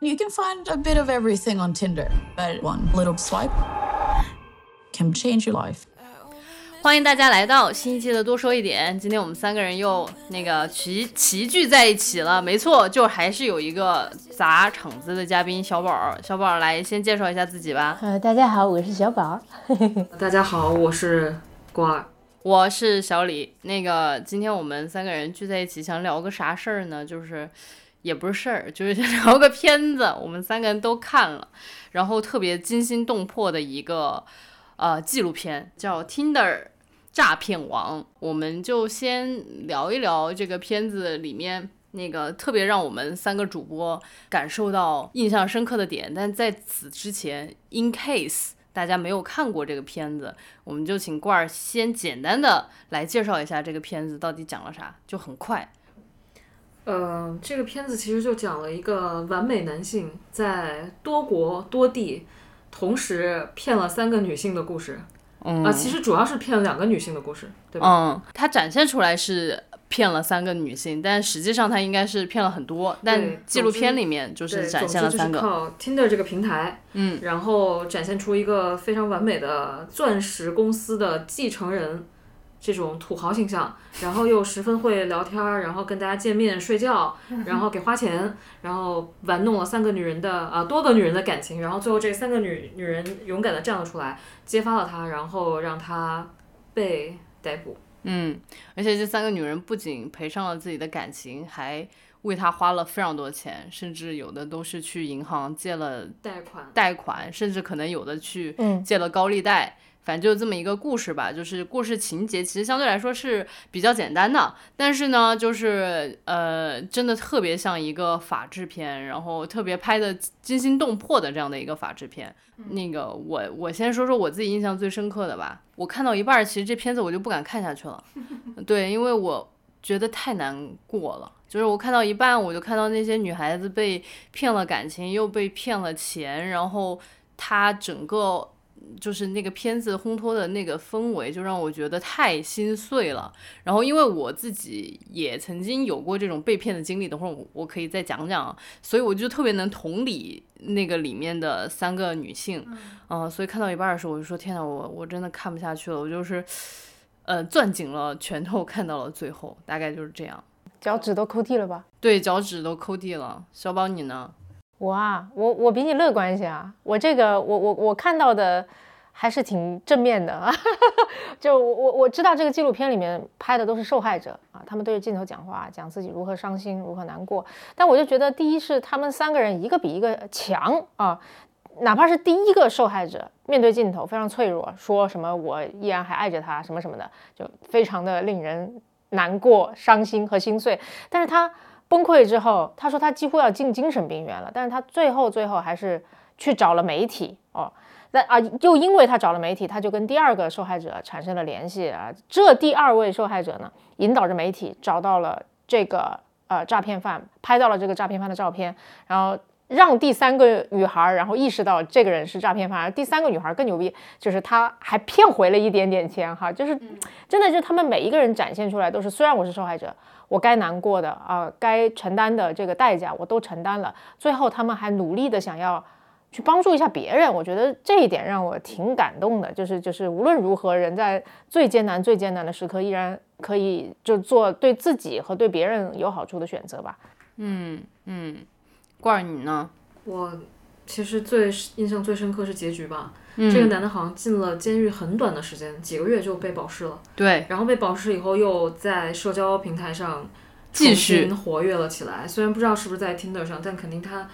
You can find a bit of everything on Tinder, but one little swipe can change your life. 欢迎大家来到新一期的多说一点。今天我们三个人又那个齐齐聚在一起了，没错，就还是有一个砸场子的嘉宾小宝。小宝来先介绍一下自己吧。呃，大家好，我是小宝。大家好，我是瓜儿。我是小李。那个今天我们三个人聚在一起，想聊个啥事儿呢？就是也不是事儿，就是聊个片子。我们三个人都看了，然后特别惊心动魄的一个呃纪录片，叫《Tinder 诈骗王》。我们就先聊一聊这个片子里面那个特别让我们三个主播感受到印象深刻的点。但在此之前，in case。大家没有看过这个片子，我们就请罐儿先简单的来介绍一下这个片子到底讲了啥，就很快。呃，这个片子其实就讲了一个完美男性在多国多地同时骗了三个女性的故事。嗯啊，其实主要是骗了两个女性的故事，对吧？嗯，他展现出来是。骗了三个女性，但实际上他应该是骗了很多。但纪录片里面就是展现了三个。靠 Tinder 这个平台，嗯，然后展现出一个非常完美的钻石公司的继承人这种土豪形象，然后又十分会聊天，然后跟大家见面睡觉，然后给花钱，然后玩弄了三个女人的啊多个女人的感情，然后最后这三个女女人勇敢的站了出来，揭发了他，然后让他被逮捕。嗯，而且这三个女人不仅赔上了自己的感情，还为他花了非常多钱，甚至有的都是去银行借了贷款，贷款，甚至可能有的去借了高利贷。反正就这么一个故事吧，就是故事情节其实相对来说是比较简单的，但是呢，就是呃，真的特别像一个法制片，然后特别拍的惊心动魄的这样的一个法制片。那个我我先说说我自己印象最深刻的吧，我看到一半，其实这片子我就不敢看下去了，对，因为我觉得太难过了，就是我看到一半，我就看到那些女孩子被骗了感情，又被骗了钱，然后她整个。就是那个片子烘托的那个氛围，就让我觉得太心碎了。然后，因为我自己也曾经有过这种被骗的经历，等会儿我我可以再讲讲。所以我就特别能同理那个里面的三个女性，嗯，所以看到一半的时候，我就说：天呐，我我真的看不下去了。我就是，呃，攥紧了拳头看到了最后，大概就是这样。脚趾都抠地了吧？对，脚趾都抠地了。小宝，你呢？我啊，我我比你乐观一些啊，我这个我我我看到的还是挺正面的。啊，就我我我知道这个纪录片里面拍的都是受害者啊，他们对着镜头讲话，讲自己如何伤心，如何难过，但我就觉得第一是他们三个人一个比一个强啊，哪怕是第一个受害者面对镜头非常脆弱，说什么我依然还爱着他什么什么的，就非常的令人难过、伤心和心碎，但是他。崩溃之后，他说他几乎要进精神病院了，但是他最后最后还是去找了媒体哦。那啊，又因为他找了媒体，他就跟第二个受害者产生了联系啊。这第二位受害者呢，引导着媒体找到了这个呃诈骗犯，拍到了这个诈骗犯的照片，然后让第三个女孩然后意识到这个人是诈骗犯。而第三个女孩更牛逼，就是她还骗回了一点点钱哈，就是真的，就他们每一个人展现出来都是，虽然我是受害者。我该难过的啊，该承担的这个代价我都承担了。最后他们还努力的想要去帮助一下别人，我觉得这一点让我挺感动的。就是就是无论如何，人在最艰难最艰难的时刻，依然可以就做对自己和对别人有好处的选择吧。嗯嗯，罐儿你呢？我其实最印象最深刻是结局吧。这个男的好像进了监狱很短的时间，几个月就被保释了。对，然后被保释以后，又在社交平台上继续活跃了起来。虽然不知道是不是在 Tinder 上，但肯定他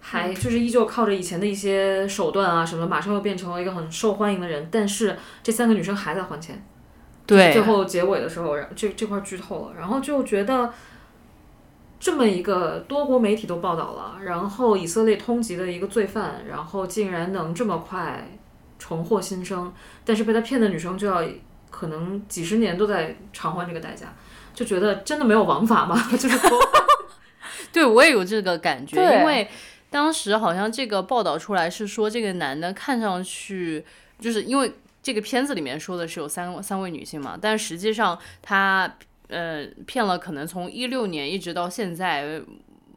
还就是依旧靠着以前的一些手段啊什么，马上又变成了一个很受欢迎的人。但是这三个女生还在还钱。对，最后结尾的时候，这这块剧透了，然后就觉得这么一个多国媒体都报道了，然后以色列通缉的一个罪犯，然后竟然能这么快。重获新生，但是被他骗的女生就要可能几十年都在偿还这个代价，就觉得真的没有王法吗？就是说，对我也有这个感觉，因为当时好像这个报道出来是说这个男的看上去就是因为这个片子里面说的是有三三位女性嘛，但实际上他呃骗了可能从一六年一直到现在。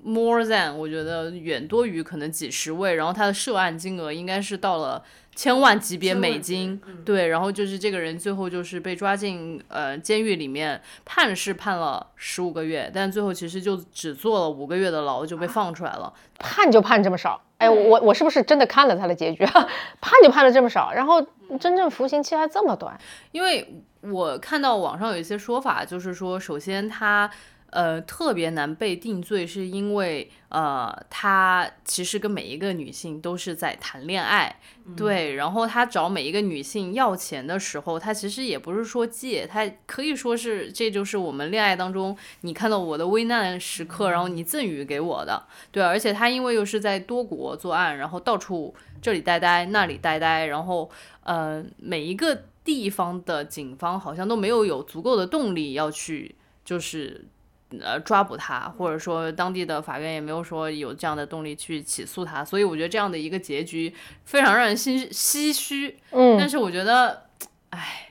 more than，我觉得远多于可能几十位，然后他的涉案金额应该是到了千万级别美金，对，然后就是这个人最后就是被抓进呃监狱里面，判是判了十五个月，但最后其实就只坐了五个月的牢就被放出来了，判就判这么少，哎，我我是不是真的看了他的结局？判就判了这么少，然后真正服刑期还这么短？因为我看到网上有一些说法，就是说首先他。呃，特别难被定罪，是因为呃，他其实跟每一个女性都是在谈恋爱，对。然后他找每一个女性要钱的时候，他其实也不是说借，他可以说是这就是我们恋爱当中你看到我的危难时刻，然后你赠予给我的，对。而且他因为又是在多国作案，然后到处这里呆呆，那里呆呆，然后呃，每一个地方的警方好像都没有有足够的动力要去就是。呃，抓捕他，或者说当地的法院也没有说有这样的动力去起诉他，所以我觉得这样的一个结局非常让人心唏嘘。嗯，但是我觉得，唉，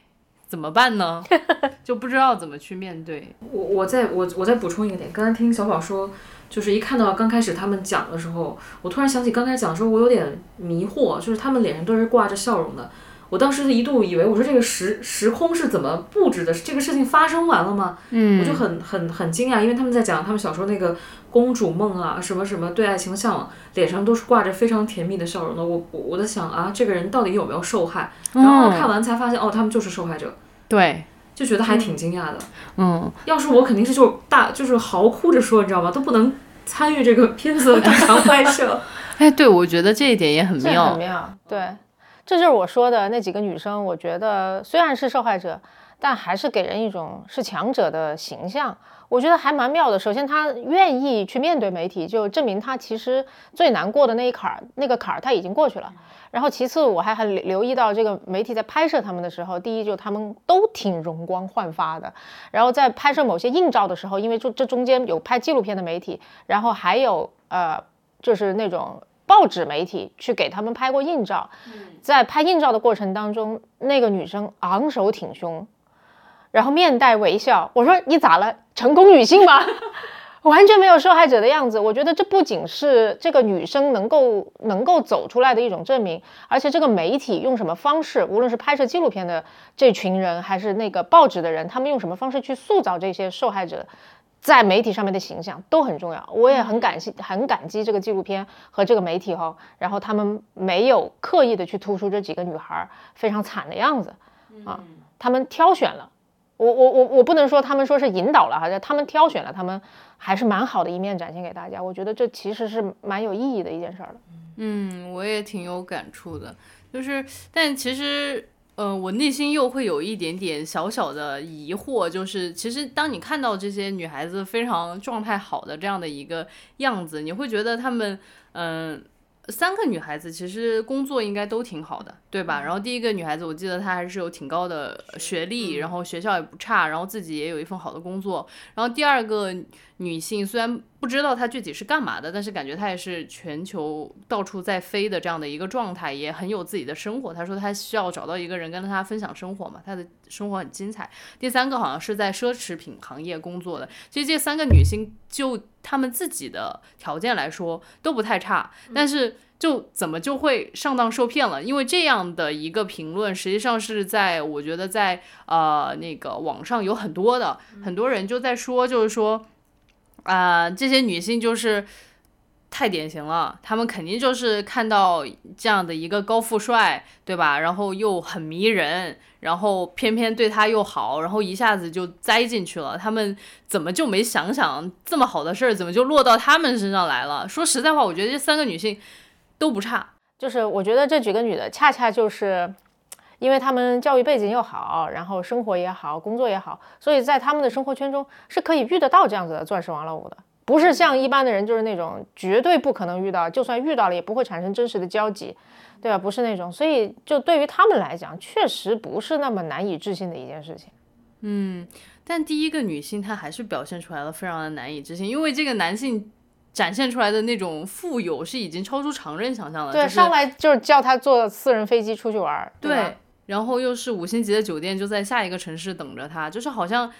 怎么办呢？就不知道怎么去面对。我我再我我再补充一个点，刚才听小宝说，就是一看到刚开始他们讲的时候，我突然想起刚开始讲的时候，我有点迷惑，就是他们脸上都是挂着笑容的。我当时一度以为，我说这个时时空是怎么布置的？这个事情发生完了吗？嗯，我就很很很惊讶，因为他们在讲他们小时候那个公主梦啊，什么什么对爱情的向往，脸上都是挂着非常甜蜜的笑容的。我我我在想啊，这个人到底有没有受害？然后看完才发现，哦，他们就是受害者。对，就觉得还挺惊讶的。嗯，要是我肯定是就大就是嚎哭着说，你知道吗？都不能参与这个 片子的正常拍摄。哎，对，我觉得这一点也很妙。很妙，对。这就是我说的那几个女生，我觉得虽然是受害者，但还是给人一种是强者的形象，我觉得还蛮妙的。首先，她愿意去面对媒体，就证明她其实最难过的那一坎儿，那个坎儿她已经过去了。然后，其次我还很留意到这个媒体在拍摄他们的时候，第一就他们都挺容光焕发的。然后在拍摄某些硬照的时候，因为这这中间有拍纪录片的媒体，然后还有呃，就是那种。报纸媒体去给他们拍过硬照，在拍硬照的过程当中，那个女生昂首挺胸，然后面带微笑。我说你咋了？成功女性吗？完全没有受害者的样子。我觉得这不仅是这个女生能够能够走出来的一种证明，而且这个媒体用什么方式，无论是拍摄纪录片的这群人，还是那个报纸的人，他们用什么方式去塑造这些受害者。在媒体上面的形象都很重要，我也很感谢、很感激这个纪录片和这个媒体哈，然后他们没有刻意的去突出这几个女孩非常惨的样子啊，他们挑选了，我我我我不能说他们说是引导了哈，他们挑选了，他们还是蛮好的一面展现给大家，我觉得这其实是蛮有意义的一件事儿的。嗯，我也挺有感触的，就是但其实。呃，我内心又会有一点点小小的疑惑，就是其实当你看到这些女孩子非常状态好的这样的一个样子，你会觉得她们，嗯。三个女孩子其实工作应该都挺好的，对吧？然后第一个女孩子，我记得她还是有挺高的学历，然后学校也不差，然后自己也有一份好的工作。然后第二个女性虽然不知道她具体是干嘛的，但是感觉她也是全球到处在飞的这样的一个状态，也很有自己的生活。她说她需要找到一个人跟她分享生活嘛，她的生活很精彩。第三个好像是在奢侈品行业工作的。其实这三个女性就她们自己的条件来说都不太差，但是。就怎么就会上当受骗了？因为这样的一个评论，实际上是在我觉得在呃那个网上有很多的很多人就在说，就是说啊这些女性就是太典型了，她们肯定就是看到这样的一个高富帅，对吧？然后又很迷人，然后偏偏对他又好，然后一下子就栽进去了。他们怎么就没想想这么好的事儿，怎么就落到他们身上来了？说实在话，我觉得这三个女性。都不差，就是我觉得这几个女的恰恰就是，因为她们教育背景又好，然后生活也好，工作也好，所以在她们的生活圈中是可以遇得到这样子的钻石王老五的，不是像一般的人就是那种绝对不可能遇到，就算遇到了也不会产生真实的交集，对吧？不是那种，所以就对于他们来讲，确实不是那么难以置信的一件事情。嗯，但第一个女性她还是表现出来了非常的难以置信，因为这个男性。展现出来的那种富有是已经超出常人想象了。对，上来就是叫他坐私人飞机出去玩。对，然后又是五星级的酒店就在下一个城市等着他，就是好像，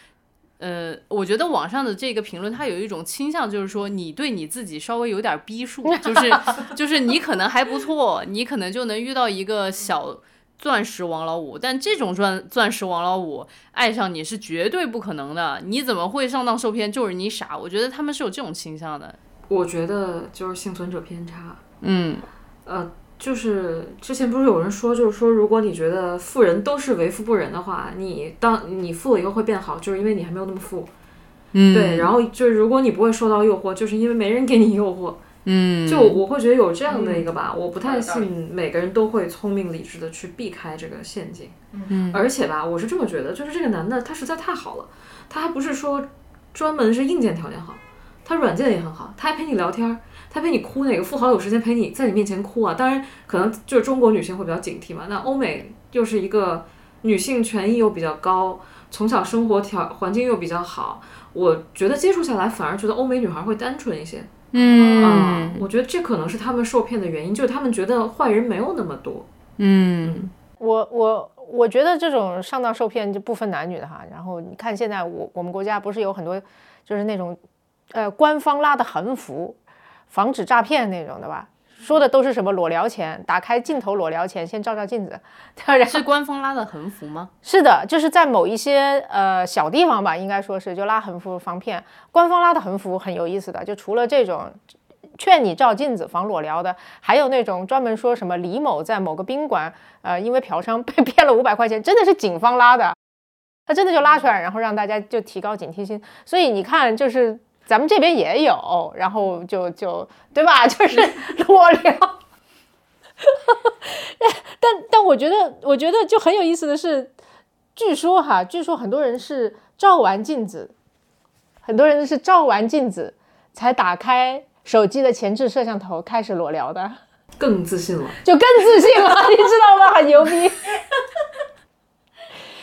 呃，我觉得网上的这个评论，它有一种倾向，就是说你对你自己稍微有点逼数，就是 就是你可能还不错，你可能就能遇到一个小钻石王老五，但这种钻钻石王老五爱上你是绝对不可能的，你怎么会上当受骗？就是你傻。我觉得他们是有这种倾向的。我觉得就是幸存者偏差。嗯，呃。就是之前不是有人说，就是说，如果你觉得富人都是为富不仁的话，你当你富了以后会变好，就是因为你还没有那么富。嗯，对。然后就是如果你不会受到诱惑，就是因为没人给你诱惑。嗯，就我会觉得有这样的一个吧，我不太信每个人都会聪明理智的去避开这个陷阱。嗯，而且吧，我是这么觉得，就是这个男的他实在太好了，他还不是说专门是硬件条件好，他软件也很好，他还陪你聊天。他陪你哭，哪个富豪有时间陪你在你面前哭啊？当然，可能就是中国女性会比较警惕嘛。那欧美又是一个女性权益又比较高，从小生活条环境又比较好，我觉得接触下来反而觉得欧美女孩会单纯一些。嗯，我觉得这可能是他们受骗的原因，就是他们觉得坏人没有那么多。嗯，我我我觉得这种上当受骗就不分男女的哈。然后你看现在我我们国家不是有很多就是那种呃官方拉的横幅。防止诈骗那种的吧，说的都是什么裸聊前，打开镜头裸聊前先照照镜子。是官方拉的横幅吗？是的，就是在某一些呃小地方吧，应该说是就拉横幅防骗。官方拉的横幅很有意思的，就除了这种劝你照镜子防裸聊的，还有那种专门说什么李某在某个宾馆呃因为嫖娼被 骗了五百块钱，真的是警方拉的，他真的就拉出来，然后让大家就提高警惕心。所以你看，就是。咱们这边也有，然后就就对吧？就是裸聊，但但我觉得，我觉得就很有意思的是，据说哈，据说很多人是照完镜子，很多人是照完镜子才打开手机的前置摄像头开始裸聊的，更自信了，就更自信了，你知道吗？很牛逼。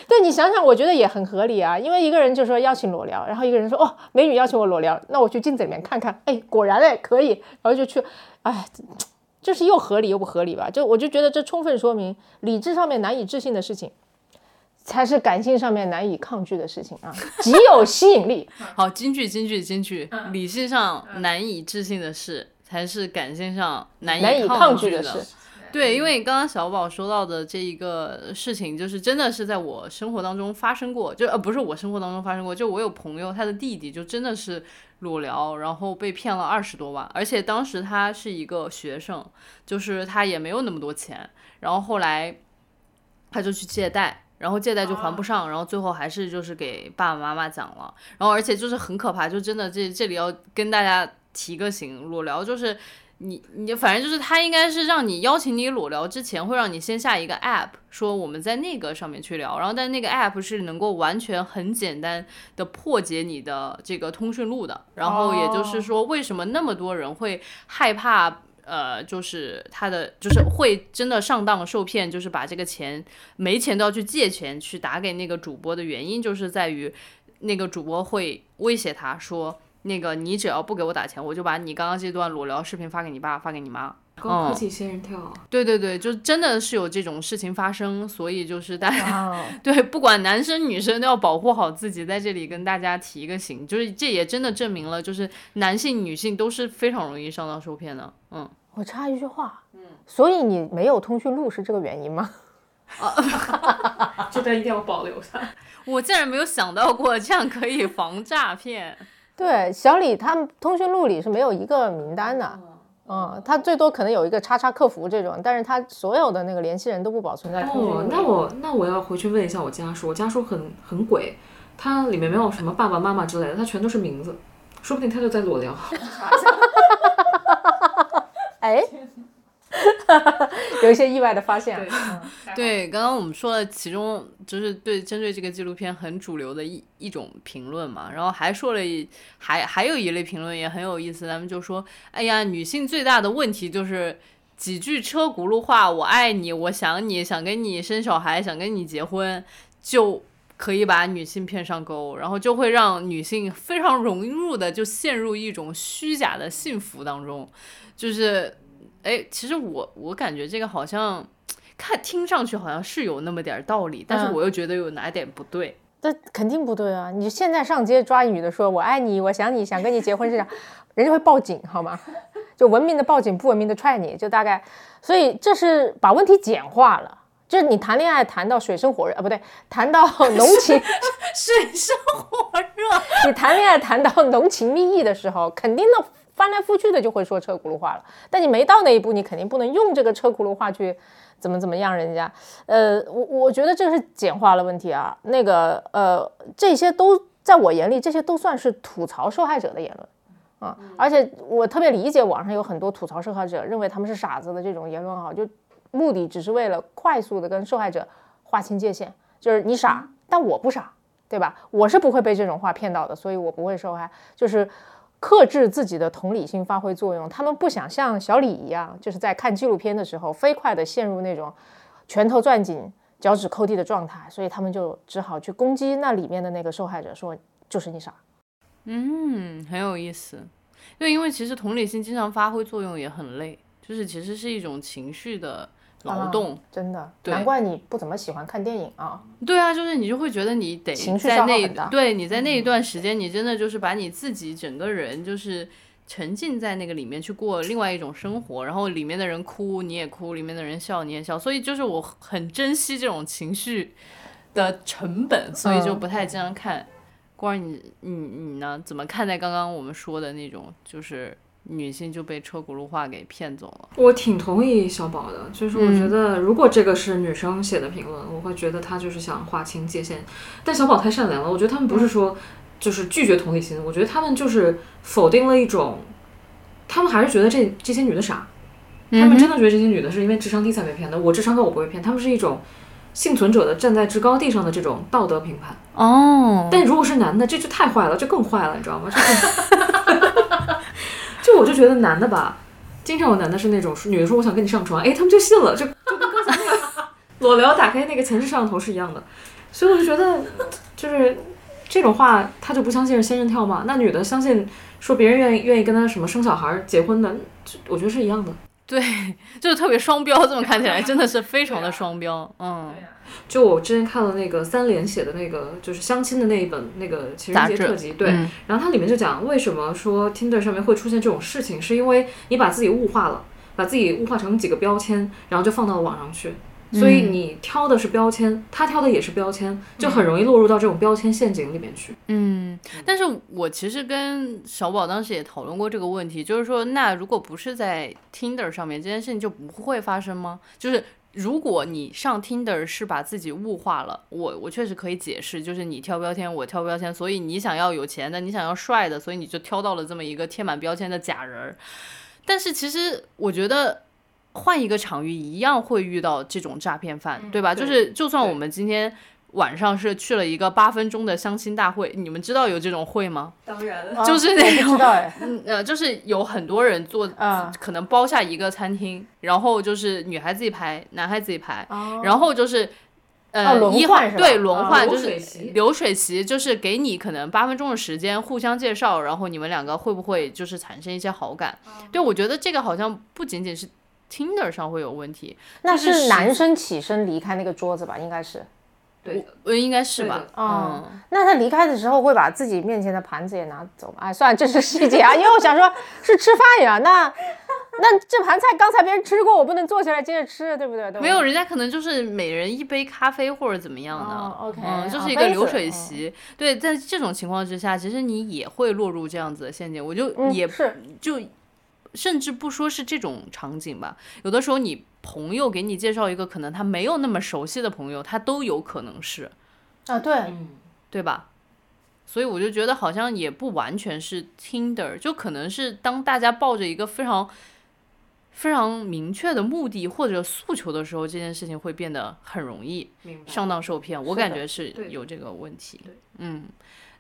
对你想想，我觉得也很合理啊，因为一个人就说邀请裸聊，然后一个人说哦，美女邀请我裸聊，那我去镜子里面看看，哎，果然哎可以，然后就去，哎，就是又合理又不合理吧？就我就觉得这充分说明，理智上面难以置信的事情，才是感性上面难以抗拒的事情啊，极有吸引力。好，京剧京剧京剧，理性上难以置信的事，才是感性上难以抗拒的事。对，因为刚刚小宝说到的这一个事情，就是真的是在我生活当中发生过，就呃不是我生活当中发生过，就我有朋友他的弟弟就真的是裸聊，然后被骗了二十多万，而且当时他是一个学生，就是他也没有那么多钱，然后后来他就去借贷，然后借贷就还不上，然后最后还是就是给爸爸妈妈讲了，然后而且就是很可怕，就真的这这里要跟大家提个醒，裸聊就是。你你反正就是他应该是让你邀请你裸聊之前，会让你先下一个 app，说我们在那个上面去聊，然后但那个 app 是能够完全很简单的破解你的这个通讯录的，然后也就是说为什么那么多人会害怕，呃，就是他的就是会真的上当受骗，就是把这个钱没钱都要去借钱去打给那个主播的原因，就是在于那个主播会威胁他说。那个，你只要不给我打钱，我就把你刚刚这段裸聊视频发给你爸，发给你妈。高科技仙人跳。对对对，就真的是有这种事情发生，所以就是大家 对不管男生女生都要保护好自己，在这里跟大家提一个醒，就是这也真的证明了，就是男性女性都是非常容易上当受骗的。嗯，我插一句话，嗯，所以你没有通讯录是这个原因吗？啊，这段一定要保留下。我竟然没有想到过这样可以防诈骗。对，小李他们通讯录里是没有一个名单的，嗯，他最多可能有一个叉叉客服这种，但是他所有的那个联系人都不保存在通讯录里。那我那我要回去问一下我家属，我家属很很鬼，他里面没有什么爸爸妈妈之类的，他全都是名字，说不定他就在裸聊。哎。有一些意外的发现。对，刚刚我们说了，其中就是对针对这个纪录片很主流的一一种评论嘛，然后还说了一还还有一类评论也很有意思，咱们就说，哎呀，女性最大的问题就是几句车轱辘话，我爱你，我想你，想跟你生小孩，想跟你结婚，就可以把女性骗上钩，然后就会让女性非常融入的就陷入一种虚假的幸福当中，就是。哎，其实我我感觉这个好像看听上去好像是有那么点道理，但是我又觉得有哪点不对。这肯定不对啊！你现在上街抓女的说“我爱你，我想你，想跟你结婚”这样，人家会报警好吗？就文明的报警，不文明的踹你，就大概。所以这是把问题简化了。就是你谈恋爱谈到水深火热啊，不对，谈到 浓情水深火热，你谈恋爱谈到浓情蜜意的时候，肯定的翻来覆去的就会说车轱辘话了。但你没到那一步，你肯定不能用这个车轱辘话去怎么怎么样人家。呃，我我觉得这是简化了问题啊。那个呃，这些都在我眼里，这些都算是吐槽受害者的言论啊。而且我特别理解网上有很多吐槽受害者认为他们是傻子的这种言论啊，就。目的只是为了快速的跟受害者划清界限，就是你傻，但我不傻，对吧？我是不会被这种话骗到的，所以我不会受害。就是克制自己的同理心发挥作用。他们不想像小李一样，就是在看纪录片的时候飞快的陷入那种拳头攥紧、脚趾抠地的状态，所以他们就只好去攻击那里面的那个受害者，说就是你傻。嗯，很有意思。对，因为其实同理心经常发挥作用也很累，就是其实是一种情绪的。劳动真的，难怪你不怎么喜欢看电影啊！对啊，就是你就会觉得你得在那，对你在那一段时间，你真的就是把你自己整个人就是沉浸在那个里面去过另外一种生活，然后里面的人哭你也哭，里面的人笑你也笑，所以就是我很珍惜这种情绪的成本，所以就不太经常看。光儿，你你你呢？怎么看待刚刚我们说的那种就是？女性就被车轱辘话给骗走了。我挺同意小宝的，就是我觉得如果这个是女生写的评论，我会觉得她就是想划清界限。但小宝太善良了，我觉得他们不是说就是拒绝同理心，我觉得他们就是否定了一种，他们还是觉得这这些女的傻，他们真的觉得这些女的是因为智商低才被骗的。我智商高，我不会骗。他们是一种幸存者的站在制高地上的这种道德评判。哦。但如果是男的，这就太坏了，这更坏了，你知道吗？就是。就我就觉得男的吧，经常有男的是那种女的说我想跟你上床，哎，他们就信了，就就跟刚才那个裸聊打开那个前置摄像头是一样的，所以我就觉得就是这种话他就不相信是仙人跳吗？那女的相信说别人愿意愿意跟他什么生小孩结婚的，我觉得是一样的。对，就是特别双标，这么看起来真的是非常的双标，嗯。就我之前看了那个三联写的那个，就是相亲的那一本那个情人节特辑，对，然后它里面就讲为什么说 Tinder 上面会出现这种事情，是因为你把自己物化了，把自己物化成几个标签，然后就放到网上去，所以你挑的是标签，他挑的也是标签，就很容易落入到这种标签陷阱里面去。嗯，但是我其实跟小宝当时也讨论过这个问题，就是说，那如果不是在 Tinder 上面，这件事情就不会发生吗？就是。如果你上 Tinder 是把自己物化了，我我确实可以解释，就是你挑标签，我挑标签，所以你想要有钱的，你想要帅的，所以你就挑到了这么一个贴满标签的假人儿。但是其实我觉得换一个场域一样会遇到这种诈骗犯，对吧？就是就算我们今天。晚上是去了一个八分钟的相亲大会，你们知道有这种会吗？当然了，就是那种，嗯呃，就是有很多人做，可能包下一个餐厅，然后就是女孩自己排，男孩自己排，然后就是呃一号对轮换，就是流水席，就是给你可能八分钟的时间互相介绍，然后你们两个会不会就是产生一些好感？对，我觉得这个好像不仅仅是 Tinder 上会有问题，那是男生起身离开那个桌子吧？应该是。对，我应该是吧。嗯，那他离开的时候会把自己面前的盘子也拿走吗？哎，算了，这是细节啊。因为我想说，是吃饭呀。那那这盘菜刚才别人吃过，我不能坐下来接着吃，对不对？没有，人家可能就是每人一杯咖啡或者怎么样的。OK，嗯，就是一个流水席。对，在这种情况之下，其实你也会落入这样子的陷阱。我就也是就。甚至不说是这种场景吧，有的时候你朋友给你介绍一个可能他没有那么熟悉的朋友，他都有可能是，啊对，对吧？所以我就觉得好像也不完全是 Tinder，就可能是当大家抱着一个非常非常明确的目的或者诉求的时候，这件事情会变得很容易上当受骗。我感觉是有这个问题，嗯。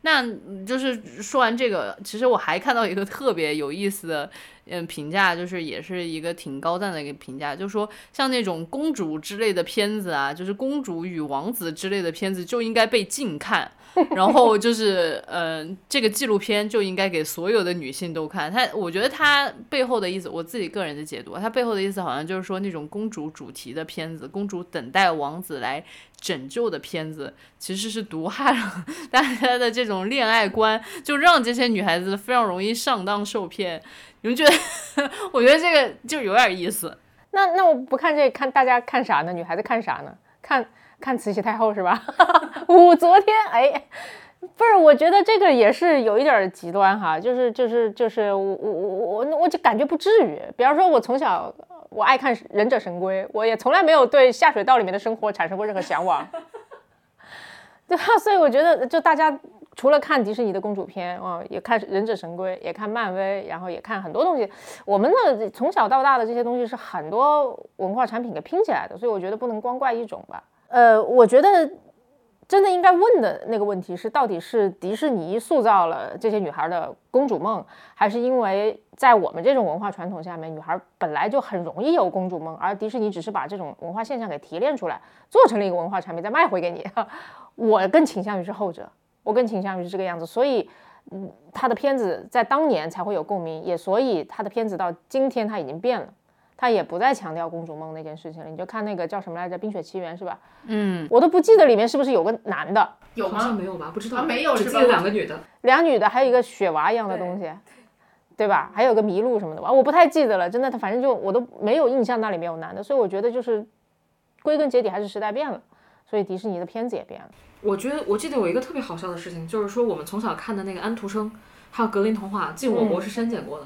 那就是说完这个，其实我还看到一个特别有意思的嗯评价，就是也是一个挺高赞的一个评价，就是说像那种公主之类的片子啊，就是公主与王子之类的片子就应该被禁看。然后就是，嗯，这个纪录片就应该给所有的女性都看。它，我觉得它背后的意思，我自己个人的解读，它背后的意思好像就是说，那种公主主题的片子，公主等待王子来拯救的片子，其实是毒害了大家的这种恋爱观，就让这些女孩子非常容易上当受骗。你们觉得？我觉得这个就有点意思。那那我不看这看大家看啥呢？女孩子看啥呢？看。看慈禧太后是吧？武则天，哎，不是，我觉得这个也是有一点极端哈，就是就是就是我我我我我就感觉不至于。比方说，我从小我爱看《忍者神龟》，我也从来没有对下水道里面的生活产生过任何向往，对吧？所以我觉得，就大家除了看迪士尼的公主片啊，也看《忍者神龟》，也看漫威，然后也看很多东西。我们的从小到大的这些东西是很多文化产品给拼起来的，所以我觉得不能光怪一种吧。呃，我觉得真的应该问的那个问题是，到底是迪士尼塑造了这些女孩的公主梦，还是因为在我们这种文化传统下面，女孩本来就很容易有公主梦，而迪士尼只是把这种文化现象给提炼出来，做成了一个文化产品，再卖回给你。我更倾向于是后者，我更倾向于是这个样子。所以，嗯，他的片子在当年才会有共鸣，也所以他的片子到今天他已经变了。他也不再强调公主梦那件事情了，你就看那个叫什么来着，《冰雪奇缘》是吧？嗯，我都不记得里面是不是有个男的，有吗？没有吧？不知道，没有，只记得两个女的，两女的，还有一个雪娃一样的东西，对吧？还有个麋鹿什么的吧，我不太记得了，真的，他反正就我都没有印象那里面有男的，所以我觉得就是归根结底还是时代变了，所以迪士尼的片子也变了。我觉得我记得有一个特别好笑的事情，就是说我们从小看的那个安徒生，还有格林童话，进我国是删减过的。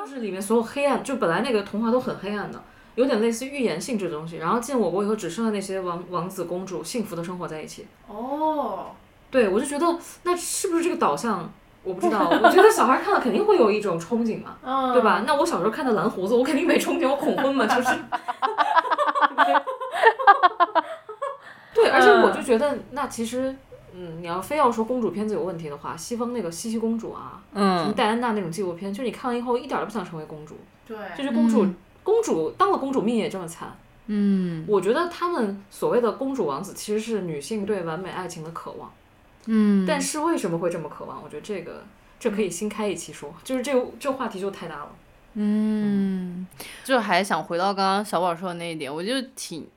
就是里面所有黑暗，就本来那个童话都很黑暗的，有点类似寓言性质的东西。然后进我国以后，只剩下那些王王子公主幸福的生活在一起。哦，对，我就觉得那是不是这个导向？我不知道。我觉得小孩看了肯定会有一种憧憬嘛，对吧？那我小时候看的蓝胡子，我肯定没憧憬，我恐婚嘛，就是。对，而且我就觉得那其实。嗯，你要非要说公主片子有问题的话，西方那个茜茜公主啊，嗯，什么戴安娜那种纪录片，就你看完以后一点都不想成为公主，对，就是公主，公主当了公主命也这么惨，嗯，我觉得他们所谓的公主王子其实是女性对完美爱情的渴望，嗯，但是为什么会这么渴望？我觉得这个这可以新开一期说，就是这个这个话题就太大了，嗯，就还想回到刚刚小宝说的那一点，我就挺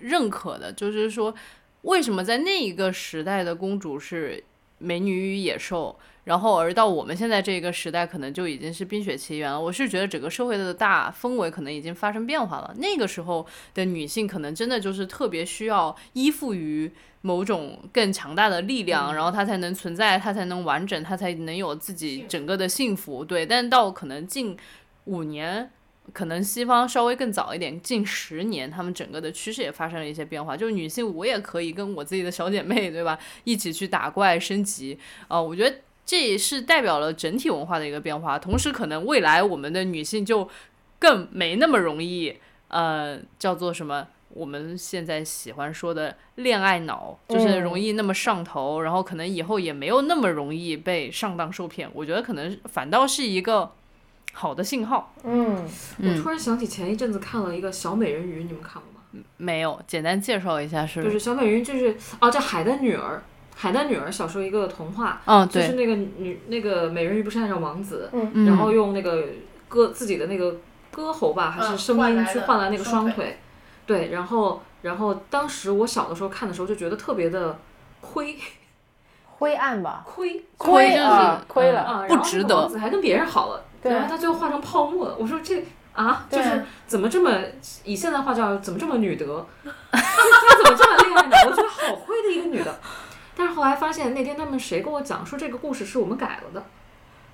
认可的，就是说。为什么在那一个时代的公主是美女与野兽，然后而到我们现在这个时代，可能就已经是冰雪奇缘了？我是觉得整个社会的大氛围可能已经发生变化了。那个时候的女性可能真的就是特别需要依附于某种更强大的力量，然后她才能存在，她才能完整，她才能有自己整个的幸福。对，但到可能近五年。可能西方稍微更早一点，近十年，他们整个的趋势也发生了一些变化。就是女性，我也可以跟我自己的小姐妹，对吧，一起去打怪升级。啊，我觉得这也是代表了整体文化的一个变化。同时，可能未来我们的女性就更没那么容易，呃，叫做什么？我们现在喜欢说的恋爱脑，就是容易那么上头，然后可能以后也没有那么容易被上当受骗。我觉得可能反倒是一个。好的信号。嗯，我突然想起前一阵子看了一个小美人鱼，你们看过吗？没有，简单介绍一下是。就是小美人鱼，就是哦，叫海的女儿。海的女儿小时候一个童话，嗯，就是那个女那个美人鱼不是爱上王子，嗯然后用那个歌自己的那个歌喉吧，还是声音去换来那个双腿，对，然后然后当时我小的时候看的时候就觉得特别的亏。灰暗吧，亏亏就是亏了啊，不值得。王子还跟别人好了，然后他最后化成泡沫了。我说这啊，就是怎么这么以现在话叫怎么这么女德？他怎么这么恋爱脑？我觉得好会的一个女的。但是后来发现那天他们谁跟我讲说这个故事是我们改了的，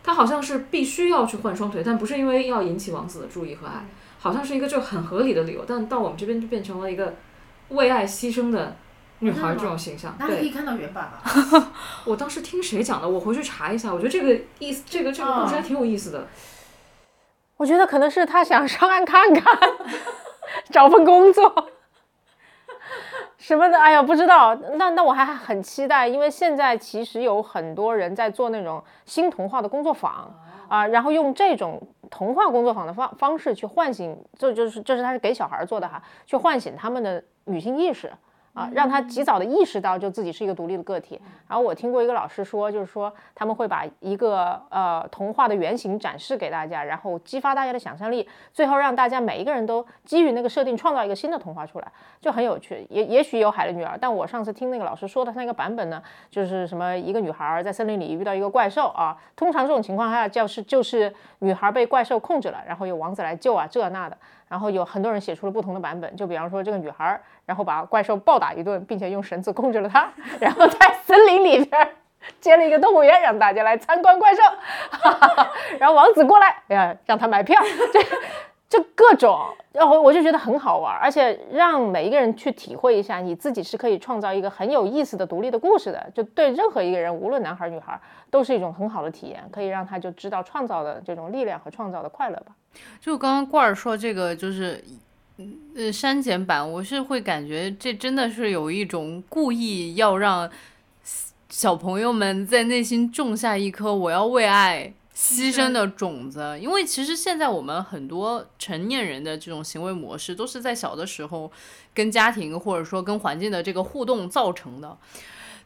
他好像是必须要去换双腿，但不是因为要引起王子的注意和爱，好像是一个就很合理的理由。但到我们这边就变成了一个为爱牺牲的。女孩这种形象，哪里可以看到原版啊？我当时听谁讲的？我回去查一下。我觉得这个意思，这个这个故事还挺有意思的。我觉得可能是他想上岸看看，找份工作 什么的。哎呀，不知道。那那我还很期待，因为现在其实有很多人在做那种新童话的工作坊啊，然后用这种童话工作坊的方方式去唤醒，这就是这是他是给小孩做的哈，去唤醒他们的女性意识。啊，让他及早的意识到就自己是一个独立的个体。然后我听过一个老师说，就是说他们会把一个呃童话的原型展示给大家，然后激发大家的想象力，最后让大家每一个人都基于那个设定创造一个新的童话出来，就很有趣。也也许有海的女儿，但我上次听那个老师说的那个版本呢，就是什么一个女孩在森林里遇到一个怪兽啊，通常这种情况下就是就是女孩被怪兽控制了，然后有王子来救啊这那的。然后有很多人写出了不同的版本，就比方说这个女孩，然后把怪兽暴打一顿，并且用绳子控制了它，然后在森林里边建了一个动物园，让大家来参观怪兽，哈哈哈然后王子过来，哎呀，让他买票，这。就各种，然后我就觉得很好玩，而且让每一个人去体会一下，你自己是可以创造一个很有意思的独立的故事的。就对任何一个人，无论男孩女孩，都是一种很好的体验，可以让他就知道创造的这种力量和创造的快乐吧。就刚刚罐儿说这个，就是呃删减版，我是会感觉这真的是有一种故意要让小朋友们在内心种下一颗我要为爱。牺牲的种子，因为其实现在我们很多成年人的这种行为模式，都是在小的时候跟家庭或者说跟环境的这个互动造成的。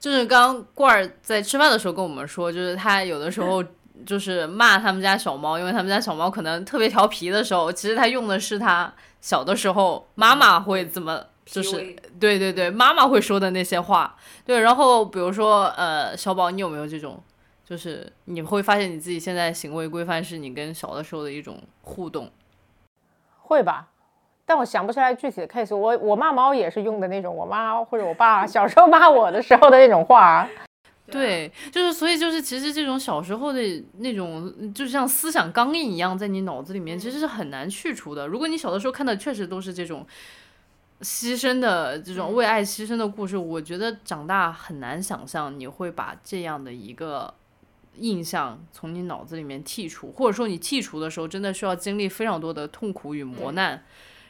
就是刚刚罐儿在吃饭的时候跟我们说，就是他有的时候就是骂他们家小猫，因为他们家小猫可能特别调皮的时候，其实他用的是他小的时候妈妈会怎么，就是对对对，妈妈会说的那些话。对，然后比如说呃，小宝，你有没有这种？就是你会发现你自己现在行为规范是你跟小的时候的一种互动，会吧？但我想不起来具体的 case。我我骂猫也是用的那种我妈或者我爸 小时候骂我的时候的那种话。对，就是所以就是其实这种小时候的那种，就像思想钢印一样，在你脑子里面其实是很难去除的。如果你小的时候看的确实都是这种牺牲的这种为爱牺牲的故事，我觉得长大很难想象你会把这样的一个。印象从你脑子里面剔除，或者说你剔除的时候，真的需要经历非常多的痛苦与磨难，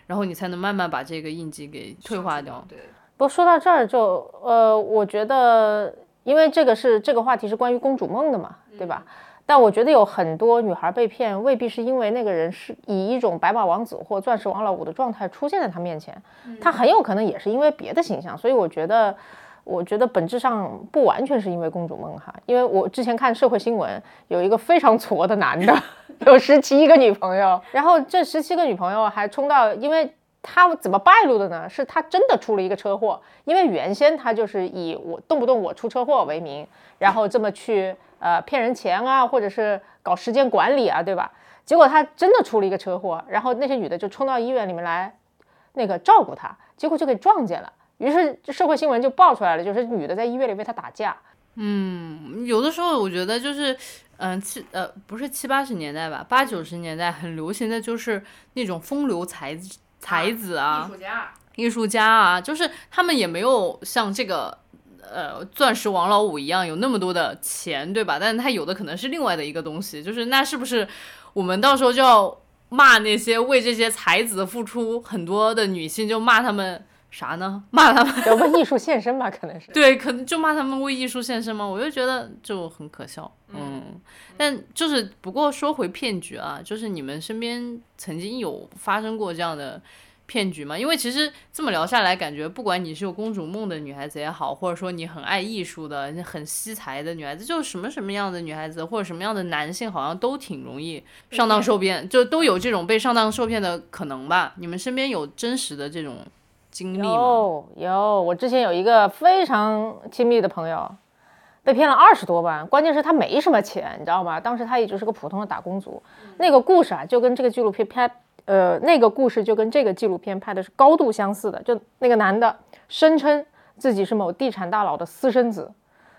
然后你才能慢慢把这个印记给退化掉。对。不过说到这儿，就呃，我觉得，因为这个是这个话题是关于公主梦的嘛，对吧？但我觉得有很多女孩被骗，未必是因为那个人是以一种白马王子或钻石王老五的状态出现在她面前，她很有可能也是因为别的形象。所以我觉得。我觉得本质上不完全是因为公主梦哈，因为我之前看社会新闻，有一个非常矬的男的，有十七个女朋友，然后这十七个女朋友还冲到，因为他怎么败露的呢？是他真的出了一个车祸，因为原先他就是以我动不动我出车祸为名，然后这么去呃骗人钱啊，或者是搞时间管理啊，对吧？结果他真的出了一个车祸，然后那些女的就冲到医院里面来，那个照顾他，结果就给撞见了。于是社会新闻就爆出来了，就是女的在医院里为他打架。嗯，有的时候我觉得就是，嗯，七呃不是七八十年代吧，八九十年代很流行的就是那种风流才才子啊，艺术家，艺术家啊，就是他们也没有像这个呃钻石王老五一样有那么多的钱，对吧？但是他有的可能是另外的一个东西，就是那是不是我们到时候就要骂那些为这些才子付出很多的女性，就骂他们？啥呢？骂他们为艺术献身吧，可能是对，可能就骂他们为艺术献身吗？我就觉得就很可笑，嗯。但就是不过说回骗局啊，就是你们身边曾经有发生过这样的骗局吗？因为其实这么聊下来，感觉不管你是有公主梦的女孩子也好，或者说你很爱艺术的、很惜才的女孩子，就什么什么样的女孩子或者什么样的男性，好像都挺容易上当受骗，就都有这种被上当受骗的可能吧？你们身边有真实的这种？有有，我之前有一个非常亲密的朋友，被骗了二十多万，关键是他没什么钱，你知道吗？当时他也就是个普通的打工族。那个故事啊，就跟这个纪录片拍，呃，那个故事就跟这个纪录片拍的是高度相似的。就那个男的声称自己是某地产大佬的私生子，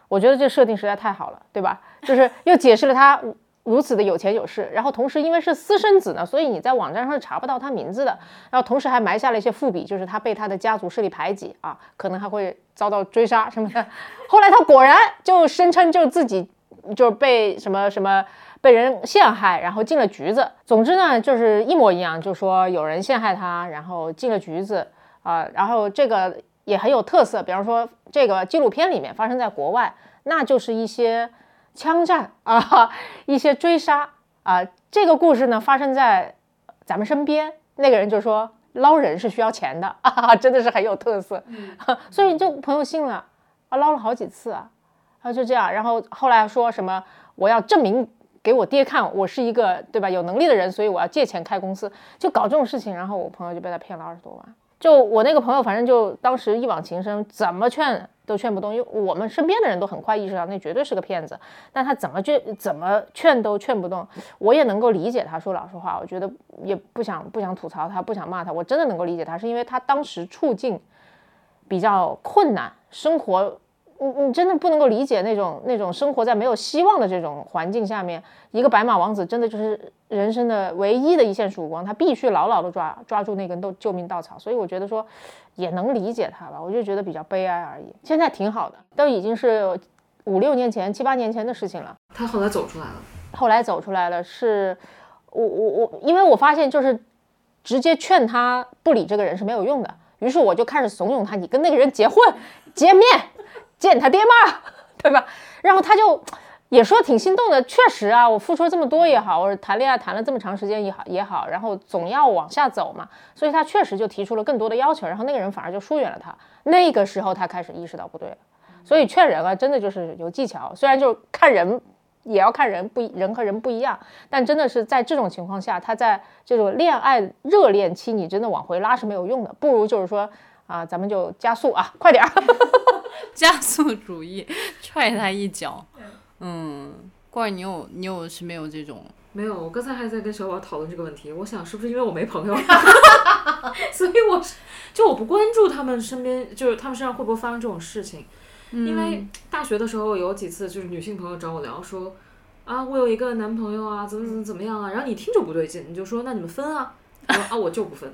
我觉得这设定实在太好了，对吧？就是又解释了他。如此的有钱有势，然后同时因为是私生子呢，所以你在网站上是查不到他名字的。然后同时还埋下了一些伏笔，就是他被他的家族势力排挤啊，可能还会遭到追杀什么的。后来他果然就声称就自己就是被什么什么被人陷害，然后进了局子。总之呢，就是一模一样，就说有人陷害他，然后进了局子啊。然后这个也很有特色，比方说这个纪录片里面发生在国外，那就是一些。枪战 啊，一些追杀啊，这个故事呢发生在咱们身边，那个人就说捞人是需要钱的 啊，真的是很有特色。所以就朋友信了啊，捞了好几次啊，然后就这样，然后后来说什么我要证明给我爹看，我是一个对吧有能力的人，所以我要借钱开公司，就搞这种事情，然后我朋友就被他骗了二十多万。就我那个朋友，反正就当时一往情深，怎么劝都劝不动，因为我们身边的人都很快意识到那绝对是个骗子，但他怎么劝怎么劝都劝不动。我也能够理解他，说老实话，我觉得也不想不想吐槽他，不想骂他，我真的能够理解他，是因为他当时处境比较困难，生活。你你真的不能够理解那种那种生活在没有希望的这种环境下面，一个白马王子真的就是人生的唯一的一线曙光，他必须牢牢的抓抓住那根都救命稻草。所以我觉得说也能理解他吧，我就觉得比较悲哀而已。现在挺好的，都已经是五六年前、七八年前的事情了。他后来走出来了，后来走出来了，是我我我，因为我发现就是直接劝他不理这个人是没有用的，于是我就开始怂恿他，你跟那个人结婚见面。见他爹妈，对吧？然后他就也说挺心动的，确实啊，我付出了这么多也好，我谈恋爱谈了这么长时间也好也好，然后总要往下走嘛，所以他确实就提出了更多的要求，然后那个人反而就疏远了他。那个时候他开始意识到不对了，所以劝人啊，真的就是有技巧，虽然就是看人也要看人不人和人不一样，但真的是在这种情况下，他在这种恋爱热恋期，你真的往回拉是没有用的，不如就是说啊，咱们就加速啊，快点儿。加速主义，踹他一脚。嗯，怪你有你有是没有这种？没有，我刚才还在跟小宝讨论这个问题。我想是不是因为我没朋友，所以我就我不关注他们身边，就是他们身上会不会发生这种事情。因为大学的时候有几次，就是女性朋友找我聊说，啊，我有一个男朋友啊，怎么怎么怎么样啊，然后你听着不对劲，你就说那你们分啊，我说啊我就不分。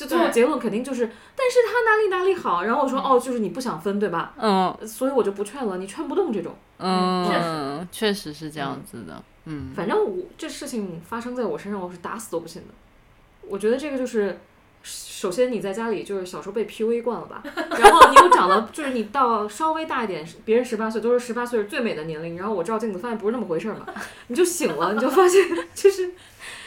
就最后结论肯定就是，但是他哪里哪里好，然后我说哦，就是你不想分对吧？嗯，所以我就不劝了，你劝不动这种。嗯，确实是这样子的。嗯，反正我这事情发生在我身上，我是打死都不信的。我觉得这个就是，首先你在家里就是小时候被 PUA 惯了吧，然后你又长了，就是你到稍微大一点，别人十八岁都是十八岁是最美的年龄，然后我照镜子发现不是那么回事嘛，你就醒了，你就发现 就是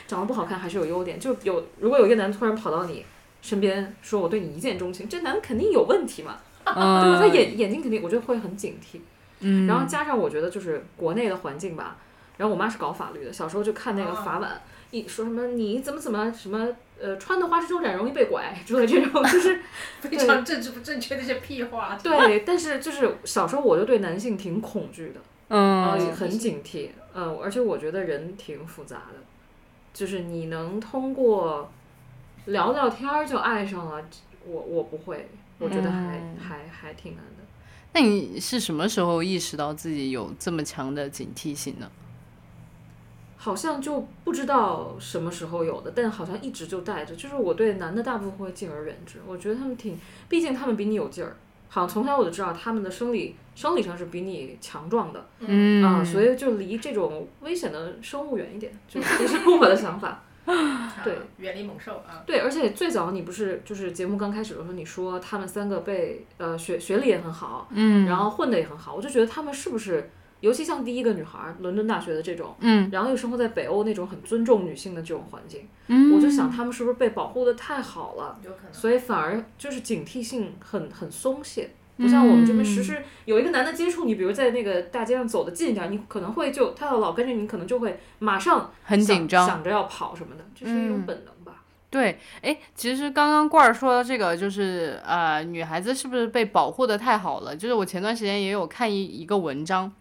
长得不好看还是有优点，就有如果有一个男的突然跑到你。身边说我对你一见钟情，这男的肯定有问题嘛，对吧？他眼眼睛肯定，我觉得会很警惕。嗯，然后加上我觉得就是国内的环境吧，然后我妈是搞法律的，小时候就看那个法版，一说什么你怎么怎么什么呃穿的花枝招展容易被拐之类这种，就是 非常政治不正确的一些屁话。对，但是就是小时候我就对男性挺恐惧的，嗯，很警惕，嗯，而且我觉得人挺复杂的，就是你能通过。聊聊天儿就爱上了，我我不会，我觉得还还还挺难的。那你是什么时候意识到自己有这么强的警惕性呢？好像就不知道什么时候有的，但好像一直就带着。就是我对男的大部分会敬而远之，我觉得他们挺，毕竟他们比你有劲儿。好像从小我就知道他们的生理生理上是比你强壮的，嗯啊，所以就离这种危险的生物远一点，就是这是我的想法。对，远离猛兽啊！对，而且最早你不是就是节目刚开始的时候，你说他们三个被呃学学历也很好，嗯，然后混的也很好，我就觉得他们是不是，尤其像第一个女孩，伦敦大学的这种，嗯，然后又生活在北欧那种很尊重女性的这种环境，嗯，我就想他们是不是被保护的太好了，有可能，所以反而就是警惕性很很松懈。不像我们这边实施，有一个男的接触你，比如在那个大街上走的近一点，你可能会就他要老跟着你，可能就会马上很紧张，想着要跑什么的，这是一种本能吧。对，哎，其实刚刚罐儿说的这个，就是呃，女孩子是不是被保护的太好了？就是我前段时间也有看一一个文章，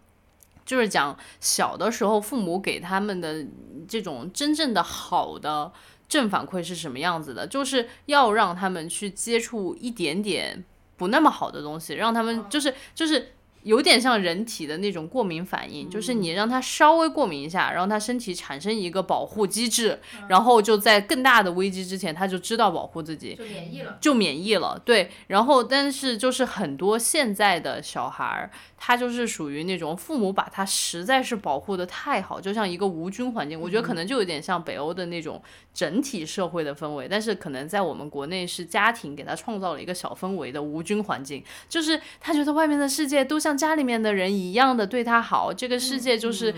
就是讲小的时候父母给他们的这种真正的好的正反馈是什么样子的，就是要让他们去接触一点点。不那么好的东西，让他们就是就是有点像人体的那种过敏反应，就是你让他稍微过敏一下，让他身体产生一个保护机制，然后就在更大的危机之前，他就知道保护自己，就免疫了，就免疫了。对，然后但是就是很多现在的小孩儿。他就是属于那种父母把他实在是保护的太好，就像一个无菌环境。我觉得可能就有点像北欧的那种整体社会的氛围，但是可能在我们国内是家庭给他创造了一个小氛围的无菌环境，就是他觉得外面的世界都像家里面的人一样的对他好，这个世界就是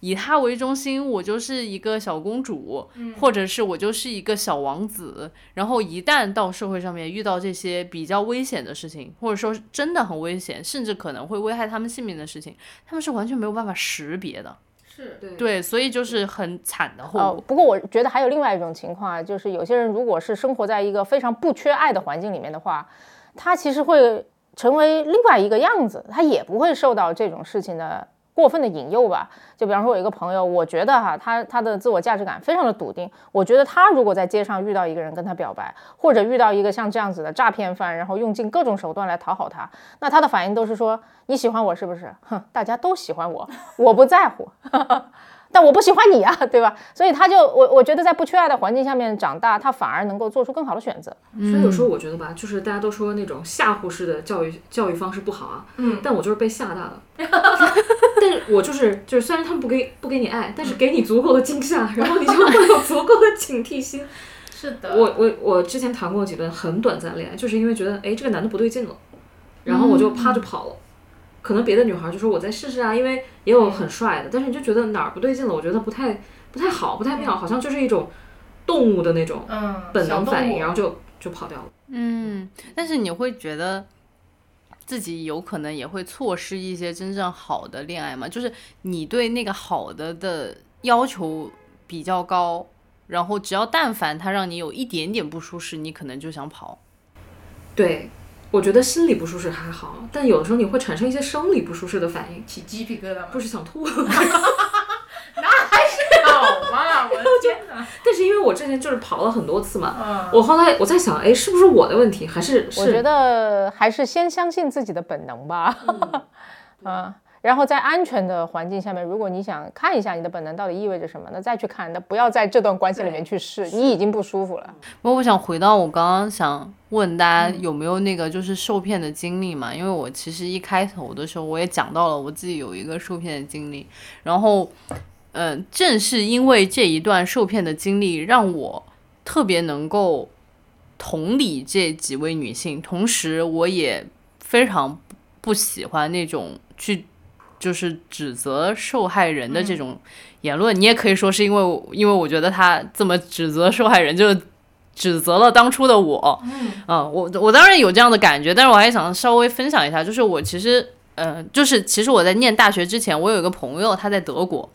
以他为中心，我就是一个小公主，或者是我就是一个小王子。然后一旦到社会上面遇到这些比较危险的事情，或者说真的很危险，甚至可能会危害他们性命的事情，他们是完全没有办法识别的。是对对，所以就是很惨的后哦果。，不过我觉得还有另外一种情况啊，就是有些人如果是生活在一个非常不缺爱的环境里面的话，他其实会成为另外一个样子，他也不会受到这种事情的过分的引诱吧。就比方说，我一个朋友，我觉得哈，他他的自我价值感非常的笃定，我觉得他如果在街上遇到一个人跟他表白，或者遇到一个像这样子的诈骗犯，然后用尽各种手段来讨好他，那他的反应都是说你喜欢我是不是？哼，大家都喜欢我，我不在乎。但我不喜欢你啊，对吧？所以他就我我觉得在不缺爱的环境下面长大，他反而能够做出更好的选择。所以有时候我觉得吧，就是大家都说那种吓唬式的教育教育方式不好啊，嗯但我就是被吓大的。但是我就是就是，虽然他们不给不给你爱，但是给你足够的惊吓，然后你就会有足够的警惕心。是的，我我我之前谈过几段很短暂的恋爱，就是因为觉得哎这个男的不对劲了，然后我就啪就跑了。可能别的女孩就说我再试试啊，因为也有很帅的，但是你就觉得哪儿不对劲了，我觉得不太不太好，不太妙，好像就是一种动物的那种嗯本能反应，然后就就跑掉了。嗯，但是你会觉得自己有可能也会错失一些真正好的恋爱吗？就是你对那个好的的要求比较高，然后只要但凡他让你有一点点不舒适，你可能就想跑。对，我觉得心理不舒适还好，但有的时候你会产生一些生理不舒适的反应，起鸡皮疙瘩吗？不是想吐。那还是好嘛！我的天哪！但是因为我之前就是跑了很多次嘛，嗯，我后来我在想，哎，是不是我的问题，还是是？我觉得还是先相信自己的本能吧。啊，然后在安全的环境下面，如果你想看一下你的本能到底意味着什么，那再去看，那不要在这段关系里面去试，你已经不舒服了。不过我想回到我刚刚想问大家有没有那个就是受骗的经历嘛？因为我其实一开头的时候我也讲到了我自己有一个受骗的经历，然后，嗯、正是因为这一段受骗的经历，让我特别能够同理这几位女性，同时我也非常不喜欢那种去就是指责受害人的这种言论。你也可以说是因为我因为我觉得他这么指责受害人，就是指责了当初的我。嗯，我我当然有这样的感觉，但是我还想稍微分享一下，就是我其实。嗯，就是其实我在念大学之前，我有一个朋友，他在德国，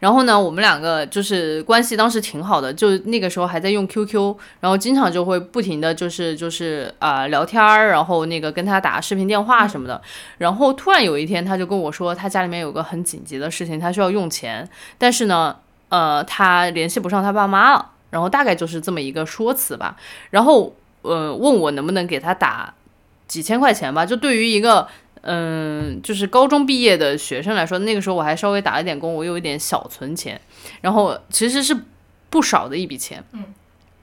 然后呢，我们两个就是关系当时挺好的，就那个时候还在用 QQ，然后经常就会不停的就是就是啊、聊天儿，然后那个跟他打视频电话什么的，然后突然有一天他就跟我说，他家里面有个很紧急的事情，他需要用钱，但是呢，呃，他联系不上他爸妈了，然后大概就是这么一个说辞吧，然后呃问我能不能给他打几千块钱吧，就对于一个。嗯，就是高中毕业的学生来说，那个时候我还稍微打了点工，我有一点小存钱，然后其实是不少的一笔钱。嗯，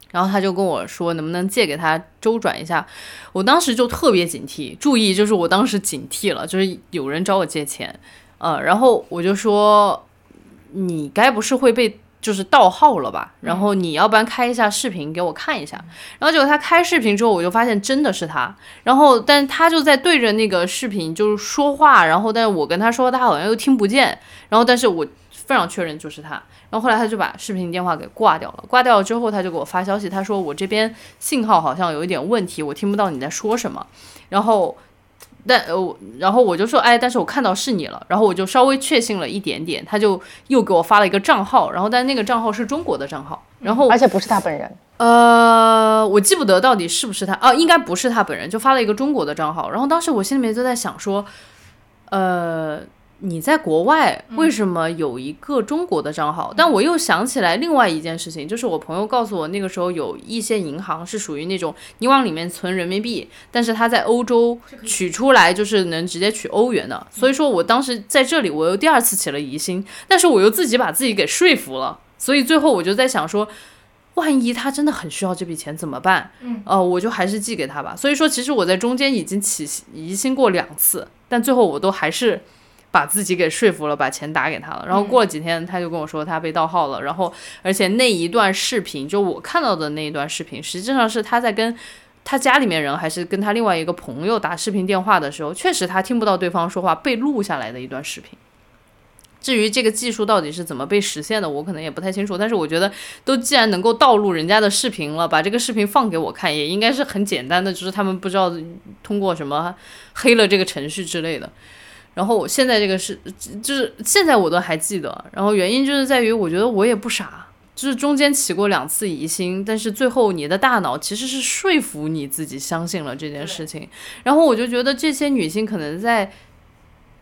然后他就跟我说，能不能借给他周转一下？我当时就特别警惕，注意，就是我当时警惕了，就是有人找我借钱，呃，然后我就说，你该不是会被就是盗号了吧？然后你要不然开一下视频给我看一下。然后结果他开视频之后，我就发现真的是他。然后，但是他就在对着那个视频就是说话，然后但是我跟他说，他好像又听不见。然后，但是我非常确认就是他。然后后来他就把视频电话给挂掉了。挂掉了之后，他就给我发消息，他说我这边信号好像有一点问题，我听不到你在说什么。然后。但呃，我然后我就说，哎，但是我看到是你了，然后我就稍微确信了一点点，他就又给我发了一个账号，然后但那个账号是中国的账号，然后而且不是他本人。呃，我记不得到底是不是他，哦，应该不是他本人，就发了一个中国的账号。然后当时我心里面就在想说，呃，你在国外为什么有一个中国的账号？但我又想起来另外一件事情，就是我朋友告诉我，那个时候有一些银行是属于那种你往里面存人民币，但是它在欧洲取出来就是能直接取欧元的。所以说我当时在这里，我又第二次起了疑心，但是我又自己把自己给说服了。所以最后我就在想说，万一他真的很需要这笔钱怎么办？嗯，呃，我就还是寄给他吧。所以说，其实我在中间已经起疑心过两次，但最后我都还是把自己给说服了，把钱打给他了。然后过了几天，他就跟我说他被盗号了。然后，而且那一段视频，就我看到的那一段视频，实际上是他在跟。他家里面人还是跟他另外一个朋友打视频电话的时候，确实他听不到对方说话，被录下来的一段视频。至于这个技术到底是怎么被实现的，我可能也不太清楚。但是我觉得，都既然能够盗录人家的视频了，把这个视频放给我看，也应该是很简单的，就是他们不知道通过什么黑了这个程序之类的。然后我现在这个是，就是现在我都还记得。然后原因就是在于，我觉得我也不傻，就是中间起过两次疑心，但是最后你的大脑其实是说服你自己相信了这件事情。然后我就觉得这些女性可能在。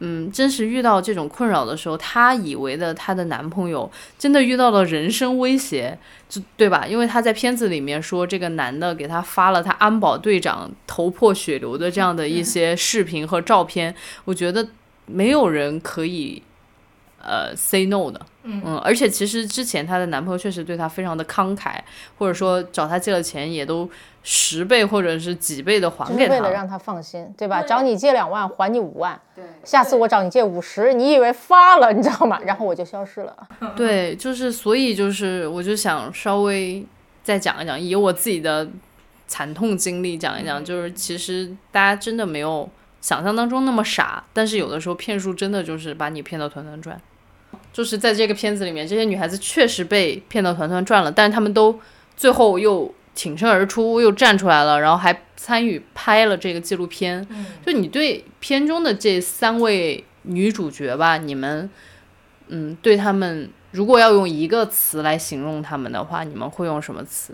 嗯，真实遇到这种困扰的时候，她以为的她的男朋友真的遇到了人身威胁，就对吧？因为她在片子里面说，这个男的给她发了他安保队长头破血流的这样的一些视频和照片，我觉得没有人可以。呃，say no 的，嗯，而且其实之前她的男朋友确实对她非常的慷慨，或者说找她借了钱也都十倍或者是几倍的还给她，为了让她放心，对吧？找你借两万，还你五万，对，下次我找你借五十，你以为发了，你知道吗？然后我就消失了。对，就是所以就是我就想稍微再讲一讲，以我自己的惨痛经历讲一讲，就是其实大家真的没有想象当中那么傻，但是有的时候骗术真的就是把你骗到团团转。就是在这个片子里面，这些女孩子确实被骗到团团转了，但是她们都最后又挺身而出，又站出来了，然后还参与拍了这个纪录片。就你对片中的这三位女主角吧，你们，嗯，对她们，如果要用一个词来形容她们的话，你们会用什么词？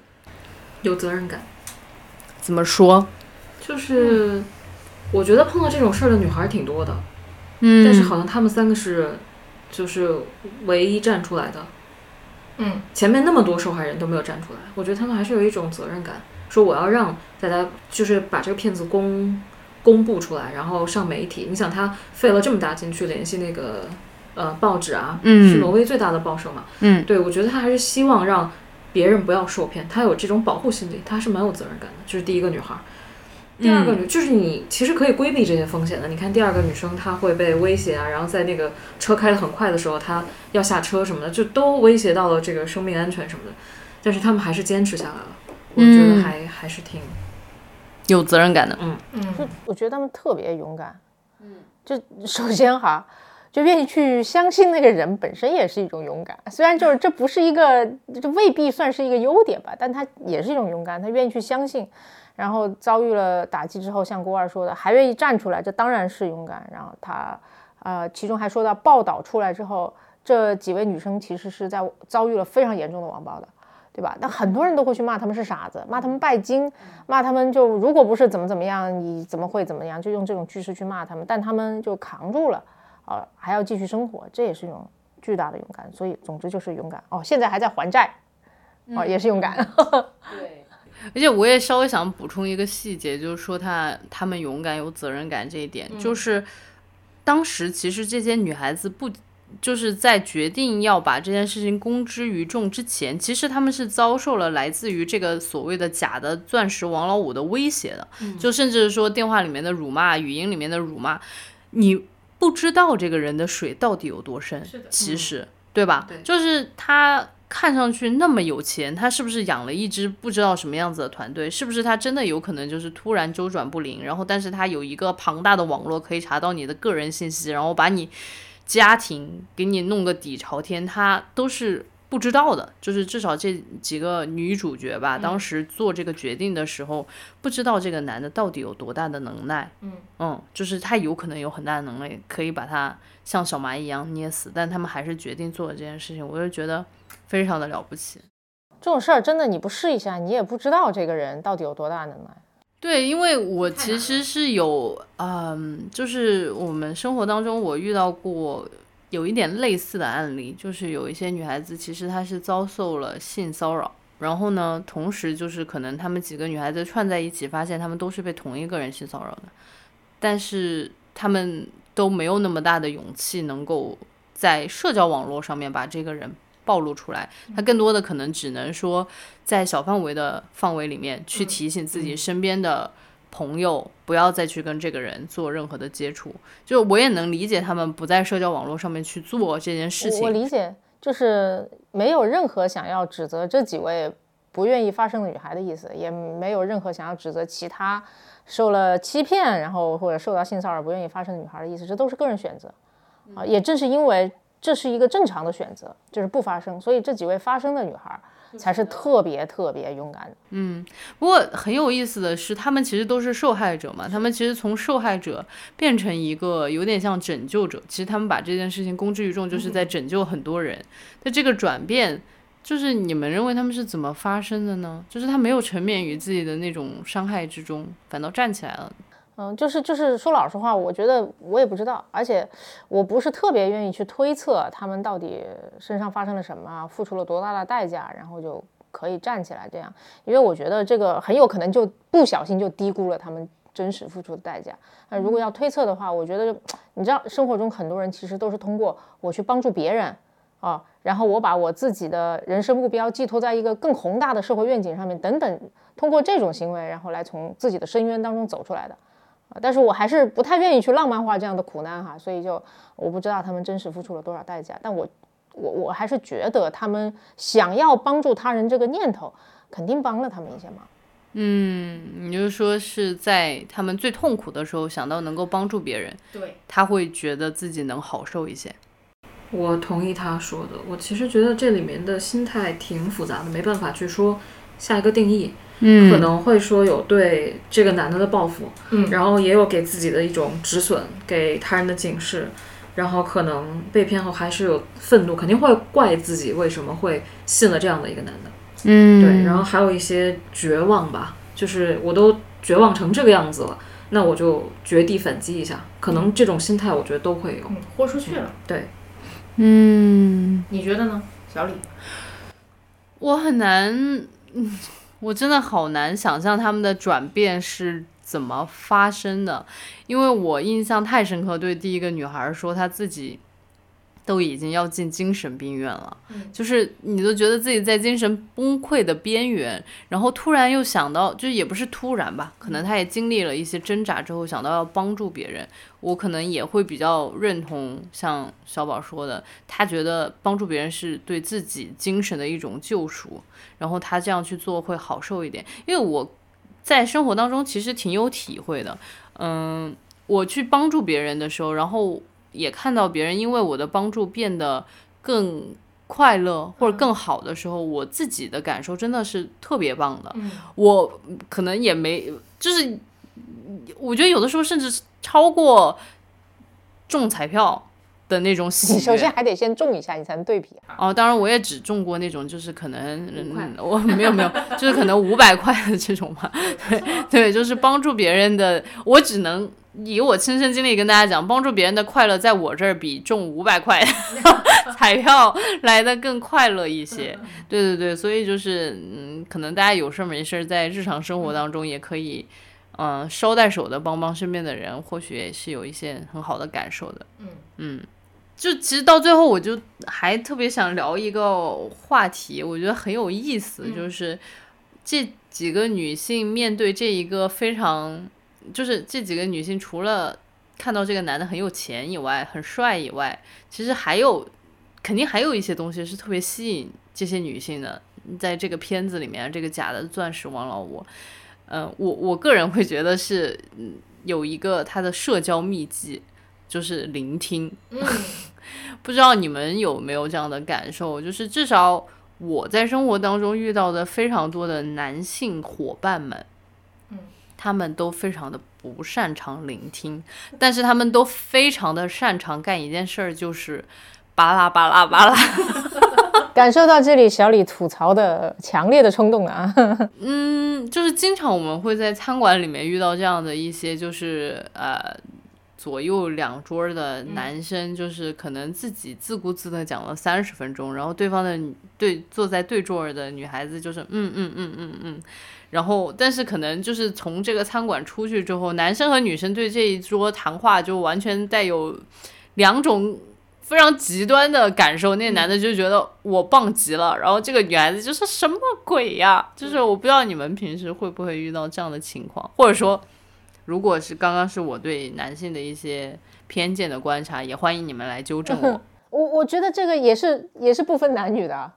有责任感。怎么说？就是我觉得碰到这种事儿的女孩挺多的，嗯，但是好像她们三个是。就是唯一站出来的，嗯，前面那么多受害人都没有站出来，我觉得他们还是有一种责任感，说我要让大家就是把这个骗子公公布出来，然后上媒体。你想他费了这么大劲去联系那个呃报纸啊，嗯，是挪威最大的报社嘛，嗯，对我觉得他还是希望让别人不要受骗，他有这种保护心理，他是蛮有责任感的。这是第一个女孩。第二个女就是你，其实可以规避这些风险的。你看第二个女生，她会被威胁啊，然后在那个车开得很快的时候，她要下车什么的，就都威胁到了这个生命安全什么的。但是他们还是坚持下来了，我觉得还还是挺有责任感的。嗯嗯，我觉得他们特别勇敢。嗯，就首先哈，就愿意去相信那个人本身也是一种勇敢。虽然就是这不是一个，这未必算是一个优点吧，但他也是一种勇敢，他愿意去相信。然后遭遇了打击之后，像郭二说的，还愿意站出来，这当然是勇敢。然后他，呃，其中还说到报道出来之后，这几位女生其实是在遭遇了非常严重的网暴的，对吧？那很多人都会去骂他们是傻子，骂他们拜金，骂他们就如果不是怎么怎么样，你怎么会怎么样？就用这种句式去骂他们，但他们就扛住了，啊，还要继续生活，这也是一种巨大的勇敢。所以，总之就是勇敢哦。现在还在还债，哦，也是勇敢。对。而且我也稍微想补充一个细节，就是说他他们勇敢有责任感这一点，就是当时其实这些女孩子不就是在决定要把这件事情公之于众之前，其实他们是遭受了来自于这个所谓的假的钻石王老五的威胁的，就甚至是说电话里面的辱骂、语音里面的辱骂，你不知道这个人的水到底有多深，其实对吧？就是他。看上去那么有钱，他是不是养了一支不知道什么样子的团队？是不是他真的有可能就是突然周转不灵？然后，但是他有一个庞大的网络可以查到你的个人信息，然后把你家庭给你弄个底朝天，他都是不知道的。就是至少这几个女主角吧，当时做这个决定的时候，不知道这个男的到底有多大的能耐。嗯嗯，就是他有可能有很大的能力，可以把他像小蚂蚁一样捏死，但他们还是决定做了这件事情。我就觉得。非常的了不起，这种事儿真的你不试一下，你也不知道这个人到底有多大能耐。对，因为我其实是有，嗯，就是我们生活当中我遇到过有一点类似的案例，就是有一些女孩子其实她是遭受了性骚扰，然后呢，同时就是可能她们几个女孩子串在一起，发现她们都是被同一个人性骚扰的，但是她们都没有那么大的勇气能够在社交网络上面把这个人。暴露出来，他更多的可能只能说，在小范围的范围里面去提醒自己身边的朋友，不要再去跟这个人做任何的接触。就我也能理解他们不在社交网络上面去做这件事情。我理解，就是没有任何想要指责这几位不愿意发生的女孩的意思，也没有任何想要指责其他受了欺骗，然后或者受到性骚扰不愿意发生的女孩的意思，这都是个人选择啊。也正是因为。这是一个正常的选择，就是不发生。所以这几位发生的女孩才是特别特别勇敢的。嗯，不过很有意思的是，他们其实都是受害者嘛，他们其实从受害者变成一个有点像拯救者，其实他们把这件事情公之于众，就是在拯救很多人。但这个转变，就是你们认为他们是怎么发生的呢？就是他没有沉湎于自己的那种伤害之中，反倒站起来了。嗯，就是就是说老实话，我觉得我也不知道，而且我不是特别愿意去推测他们到底身上发生了什么，付出了多大的代价，然后就可以站起来这样，因为我觉得这个很有可能就不小心就低估了他们真实付出的代价。那如果要推测的话，我觉得你知道，生活中很多人其实都是通过我去帮助别人啊，然后我把我自己的人生目标寄托在一个更宏大的社会愿景上面等等，通过这种行为，然后来从自己的深渊当中走出来的。但是我还是不太愿意去浪漫化这样的苦难哈，所以就我不知道他们真实付出了多少代价，但我我我还是觉得他们想要帮助他人这个念头，肯定帮了他们一些忙。嗯，你就说是在他们最痛苦的时候想到能够帮助别人，对，他会觉得自己能好受一些。我同意他说的，我其实觉得这里面的心态挺复杂的，没办法去说下一个定义。嗯，可能会说有对这个男的的报复，嗯，然后也有给自己的一种止损，给他人的警示，然后可能被骗后还是有愤怒，肯定会怪自己为什么会信了这样的一个男的，嗯，对，然后还有一些绝望吧，就是我都绝望成这个样子了，那我就绝地反击一下，可能这种心态我觉得都会有，嗯，豁出去了。对，嗯，你觉得呢，小李？我很难，嗯。我真的好难想象他们的转变是怎么发生的，因为我印象太深刻。对第一个女孩说，她自己都已经要进精神病院了，就是你都觉得自己在精神崩溃的边缘，然后突然又想到，就也不是突然吧，可能他也经历了一些挣扎之后，想到要帮助别人。我可能也会比较认同像小宝说的，他觉得帮助别人是对自己精神的一种救赎，然后他这样去做会好受一点。因为我在生活当中其实挺有体会的，嗯，我去帮助别人的时候，然后也看到别人因为我的帮助变得更快乐或者更好的时候，我自己的感受真的是特别棒的。我可能也没，就是我觉得有的时候甚至。超过中彩票的那种喜悦，首先还得先中一下，你才能对比哦，当然我也只中过那种，就是可能我没有没有，就是可能五百块的这种嘛。对对，就是帮助别人的，我只能以我亲身经历跟大家讲，帮助别人的快乐，在我这儿比中五百块 彩票来的更快乐一些。对对对，所以就是嗯，可能大家有事没事在日常生活当中也可以。嗯，捎带手的帮帮身边的人，或许也是有一些很好的感受的。嗯嗯，就其实到最后，我就还特别想聊一个话题，我觉得很有意思，就是这几个女性面对这一个非常，就是这几个女性除了看到这个男的很有钱以外，很帅以外，其实还有肯定还有一些东西是特别吸引这些女性的，在这个片子里面，这个假的钻石王老五。嗯，我我个人会觉得是，嗯，有一个他的社交秘籍，就是聆听。嗯，不知道你们有没有这样的感受？就是至少我在生活当中遇到的非常多的男性伙伴们，嗯，他们都非常的不擅长聆听，但是他们都非常的擅长干一件事儿，就是巴拉巴拉巴拉。感受到这里小李吐槽的强烈的冲动啊！嗯，就是经常我们会在餐馆里面遇到这样的一些，就是呃左右两桌的男生，就是可能自己自顾自的讲了三十分钟，然后对方的对坐在对桌的女孩子就是嗯嗯嗯嗯嗯，然后但是可能就是从这个餐馆出去之后，男生和女生对这一桌谈话就完全带有两种。非常极端的感受，那男的就觉得我棒极了，然后这个女孩子就是什么鬼呀？就是我不知道你们平时会不会遇到这样的情况，或者说，如果是刚刚是我对男性的一些偏见的观察，也欢迎你们来纠正我。我我觉得这个也是也是不分男女的，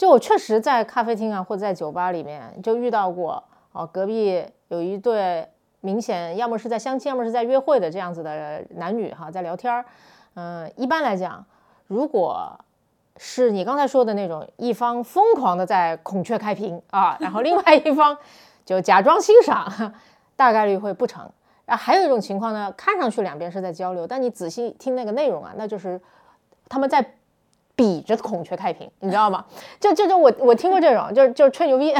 就我确实在咖啡厅啊或者在酒吧里面就遇到过哦，隔壁有一对明显要么是在相亲，要么是在约会的这样子的男女哈，在聊天儿。嗯，一般来讲，如果是你刚才说的那种一方疯狂的在孔雀开屏啊，然后另外一方就假装欣赏，大概率会不成。啊，还有一种情况呢，看上去两边是在交流，但你仔细听那个内容啊，那就是他们在比着孔雀开屏，你知道吗？就就就我我听过这种，就是就是吹牛逼，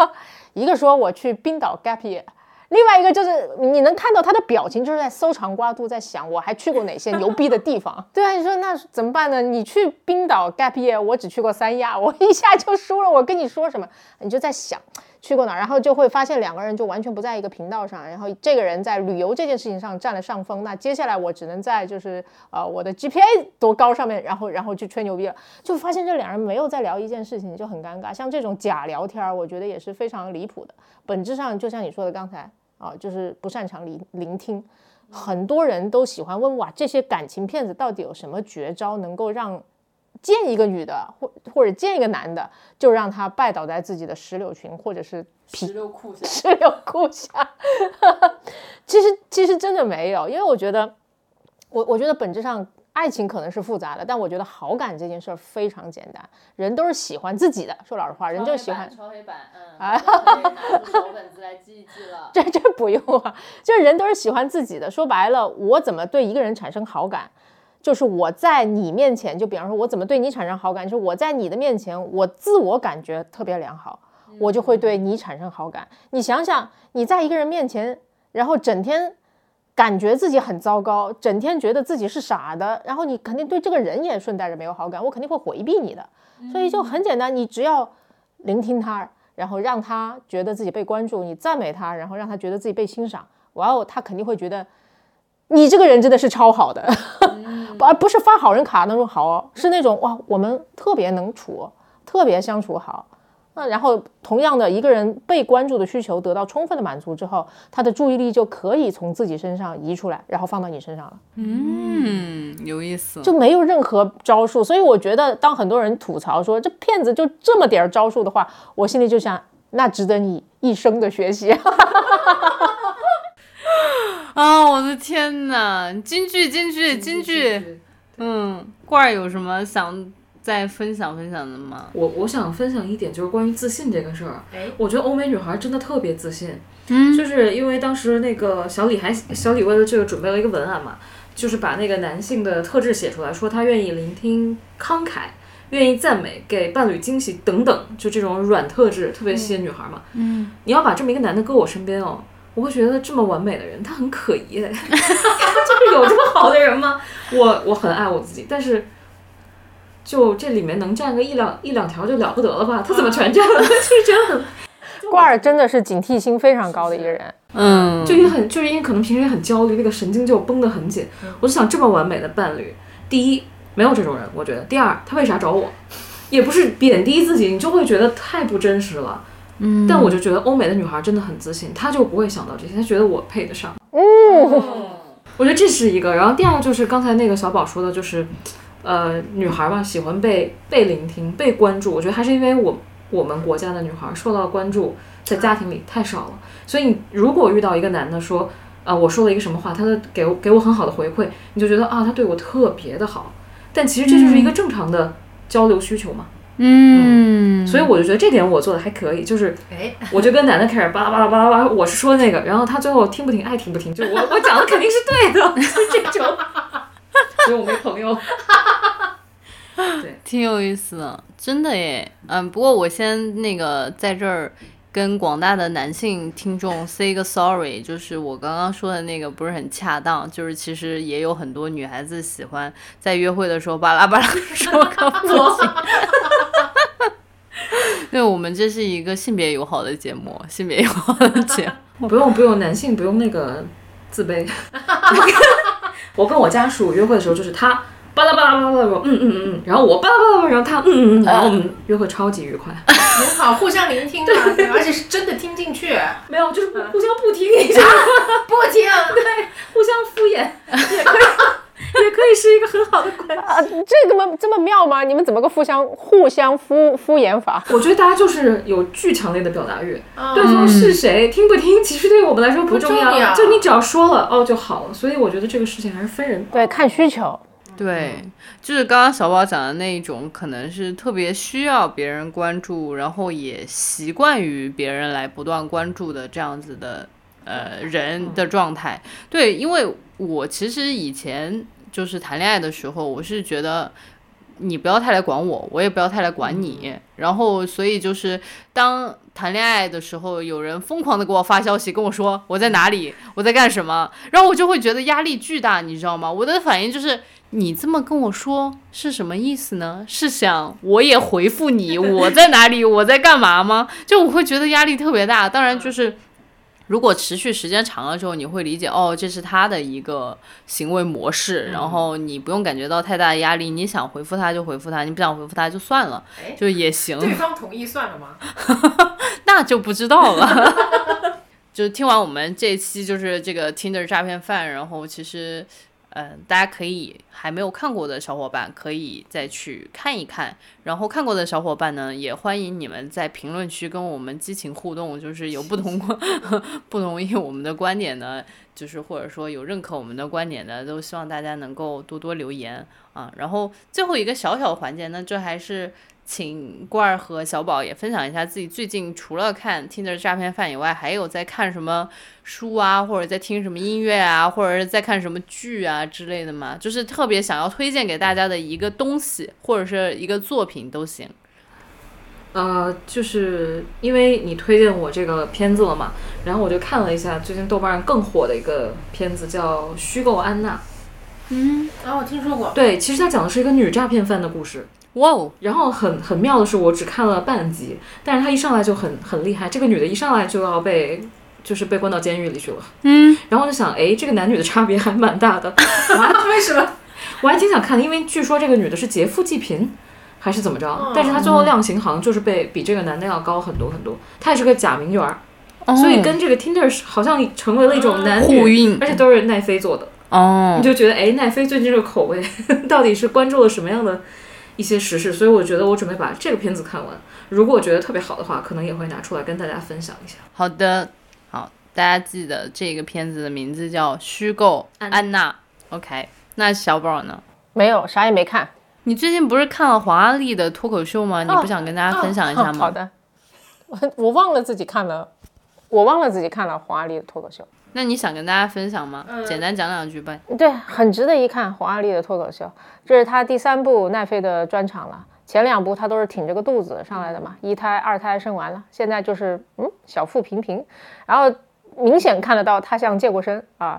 一个说我去冰岛 gap year。另外一个就是你能看到他的表情，就是在搜肠刮肚，在想我还去过哪些牛逼的地方。对啊，你说那怎么办呢？你去冰岛 gap year，我只去过三亚，我一下就输了。我跟你说什么？你就在想去过哪，然后就会发现两个人就完全不在一个频道上。然后这个人在旅游这件事情上占了上风，那接下来我只能在就是呃我的 GPA 多高上面，然后然后去吹牛逼了。就发现这两人没有在聊一件事情，就很尴尬。像这种假聊天，我觉得也是非常离谱的。本质上就像你说的刚才。啊，就是不擅长聆聆听，很多人都喜欢问哇，这些感情骗子到底有什么绝招，能够让见一个女的或或者见一个男的，就让他拜倒在自己的石榴裙或者是石榴裤下？石榴裤下？其实其实真的没有，因为我觉得，我我觉得本质上。爱情可能是复杂的，但我觉得好感这件事儿非常简单。人都是喜欢自己的，说老实话，人就喜欢抄黑板，嗯，啊，拿小本子来记一记了。这这不用啊，就是人都是喜欢自己的。说白了，我怎么对一个人产生好感，就是我在你面前，就比方说，我怎么对你产生好感，就是我在你的面前，我自我感觉特别良好，我就会对你产生好感。你想想，你在一个人面前，然后整天。感觉自己很糟糕，整天觉得自己是傻的，然后你肯定对这个人也顺带着没有好感，我肯定会回避你的。所以就很简单，你只要聆听他，然后让他觉得自己被关注，你赞美他，然后让他觉得自己被欣赏，哇哦，他肯定会觉得你这个人真的是超好的，而不是发好人卡那种好，是那种哇，我们特别能处，特别相处好。那然后，同样的一个人被关注的需求得到充分的满足之后，他的注意力就可以从自己身上移出来，然后放到你身上了。嗯，有意思，就没有任何招数。所以我觉得，当很多人吐槽说这骗子就这么点儿招数的话，我心里就想，那值得你一生的学习。啊，我的天哪！京剧，京剧，京剧。嗯，罐儿有什么想？再分享分享的吗？我我想分享一点，就是关于自信这个事儿。哎，我觉得欧美女孩真的特别自信。嗯，就是因为当时那个小李还小李为了这个准备了一个文案嘛，就是把那个男性的特质写出来，说他愿意聆听慷慨，愿意赞美，给伴侣惊喜等等，就这种软特质特别吸引女孩嘛。嗯，你要把这么一个男的搁我身边哦，我会觉得这么完美的人他很可疑，就是有这么好的人吗？我我很爱我自己，但是。就这里面能占个一两一两条就了不得了吧？他怎么全占了？就是觉得很。罐儿真的是警惕心非常高的一个人，嗯，就也很就是因为可能平时也很焦虑，那个神经就绷得很紧。我就想这么完美的伴侣，第一没有这种人，我觉得。第二他为啥找我？也不是贬低自己，你就会觉得太不真实了。嗯。但我就觉得欧美的女孩真的很自信，她就不会想到这些，她觉得我配得上。哦。我觉得这是一个，然后第二个就是刚才那个小宝说的，就是。呃，女孩嘛，喜欢被被聆听、被关注。我觉得还是因为我我们国家的女孩受到关注，在家庭里太少了。所以你如果遇到一个男的说，啊，我说了一个什么话，他的给我给我很好的回馈，你就觉得啊，他对我特别的好。但其实这就是一个正常的交流需求嘛。嗯。所以我就觉得这点我做的还可以，就是，我就跟男的开始巴拉巴拉巴拉巴拉，我是说那个，然后他最后听不听，爱听不听，就我我讲的肯定是对的，就这种。所以我没朋友。对，挺有意思的，真的耶。嗯，不过我先那个在这儿跟广大的男性听众 say 个 sorry，就是我刚刚说的那个不是很恰当，就是其实也有很多女孩子喜欢在约会的时候巴拉巴拉说个不 行。对，我们这是一个性别友好的节目，性别友好的节目，不用不用，男性不用那个自卑。我跟我家属约会的时候，就是他。巴拉巴拉巴拉巴拉，嗯嗯嗯嗯，然后我巴拉巴拉巴拉，然后他嗯嗯嗯，然后我们约会超级愉快，很好，互相聆听啊，对，而且是真的听进去，没有，就是互相不听一下，不听，对，互相敷衍，也可以，也可以是一个很好的关系。啊，这个么这么妙吗？你们怎么个互相互相敷敷衍法？我觉得大家就是有巨强烈的表达欲，对方是谁听不听，其实对于我们来说不重要，就你只要说了哦就好了，所以我觉得这个事情还是分人，对，看需求。对，就是刚刚小宝讲的那一种，可能是特别需要别人关注，然后也习惯于别人来不断关注的这样子的呃人的状态。对，因为我其实以前就是谈恋爱的时候，我是觉得。你不要太来管我，我也不要太来管你。然后，所以就是当谈恋爱的时候，有人疯狂的给我发消息，跟我说我在哪里，我在干什么，然后我就会觉得压力巨大，你知道吗？我的反应就是，你这么跟我说是什么意思呢？是想我也回复你我在哪里，我在干嘛吗？就我会觉得压力特别大。当然就是。如果持续时间长了之后，你会理解哦，这是他的一个行为模式，然后你不用感觉到太大的压力。你想回复他就回复他，你不想回复他就算了，就也行。对方同意算了吗？那就不知道了。就听完我们这期就是这个 Tinder 诈骗犯，然后其实。嗯，大家可以还没有看过的小伙伴可以再去看一看，然后看过的小伙伴呢，也欢迎你们在评论区跟我们激情互动，就是有不同 不同意我们的观点呢，就是或者说有认可我们的观点的，都希望大家能够多多留言啊。然后最后一个小小环节呢，这还是。请罐儿和小宝也分享一下自己最近除了看《听的诈骗犯》以外，还有在看什么书啊，或者在听什么音乐啊，或者是在看什么剧啊之类的吗？就是特别想要推荐给大家的一个东西，或者是一个作品都行。呃，就是因为你推荐我这个片子了嘛，然后我就看了一下最近豆瓣上更火的一个片子，叫《虚构安娜》。嗯，啊，我听说过。对，其实它讲的是一个女诈骗犯的故事。哇哦！然后很很妙的是，我只看了半集，但是他一上来就很很厉害。这个女的一上来就要被，就是被关到监狱里去了。嗯，然后我就想，哎，这个男女的差别还蛮大的。为什么？我还挺想看的，因为据说这个女的是劫富济贫，还是怎么着？但是她最后量刑好像就是被比这个男的要高很多很多。她也是个假名媛，所以跟这个 Tinder 好像成为了一种男女，而且都是奈飞做的。哦，你就觉得，哎，奈飞最近这个口味 到底是关注了什么样的？一些时事，所以我觉得我准备把这个片子看完。如果我觉得特别好的话，可能也会拿出来跟大家分享一下。好的，好，大家记得这个片子的名字叫《虚构安娜》。OK，那小宝呢？没有，啥也没看。你最近不是看了黄阿丽的脱口秀吗？你不想跟大家分享一下吗？好的，我 我忘了自己看了，我忘了自己看了黄阿丽的脱口秀。那你想跟大家分享吗？简单讲两句吧。对，很值得一看。黄阿丽的脱口秀，这是她第三部奈飞的专场了。前两部她都是挺着个肚子上来的嘛，一胎、二胎生完了，现在就是嗯小腹平平，然后明显看得到她像健过身啊，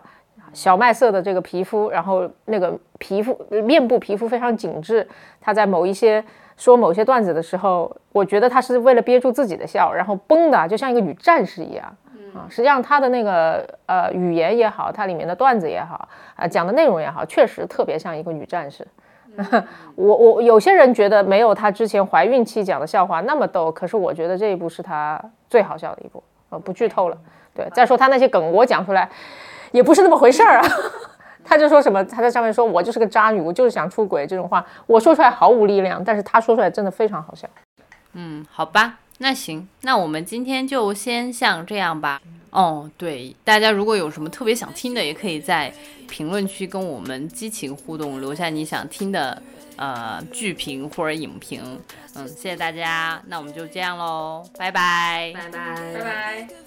小麦色的这个皮肤，然后那个皮肤面部皮肤非常紧致。她在某一些说某些段子的时候，我觉得她是为了憋住自己的笑，然后绷的就像一个女战士一样。啊，实际上他的那个呃语言也好，它里面的段子也好，啊讲的内容也好，确实特别像一个女战士。我我有些人觉得没有她之前怀孕期讲的笑话那么逗，可是我觉得这一部是她最好笑的一部。呃，不剧透了。对，再说她那些梗，我讲出来也不是那么回事儿啊。他就说什么，他在上面说我就是个渣女，我就是想出轨这种话，我说出来毫无力量，但是他说出来真的非常好笑。嗯，好吧。那行，那我们今天就先像这样吧。哦，对，大家如果有什么特别想听的，也可以在评论区跟我们激情互动，留下你想听的呃剧评或者影评。嗯，谢谢大家，那我们就这样喽，拜拜，拜拜，拜拜。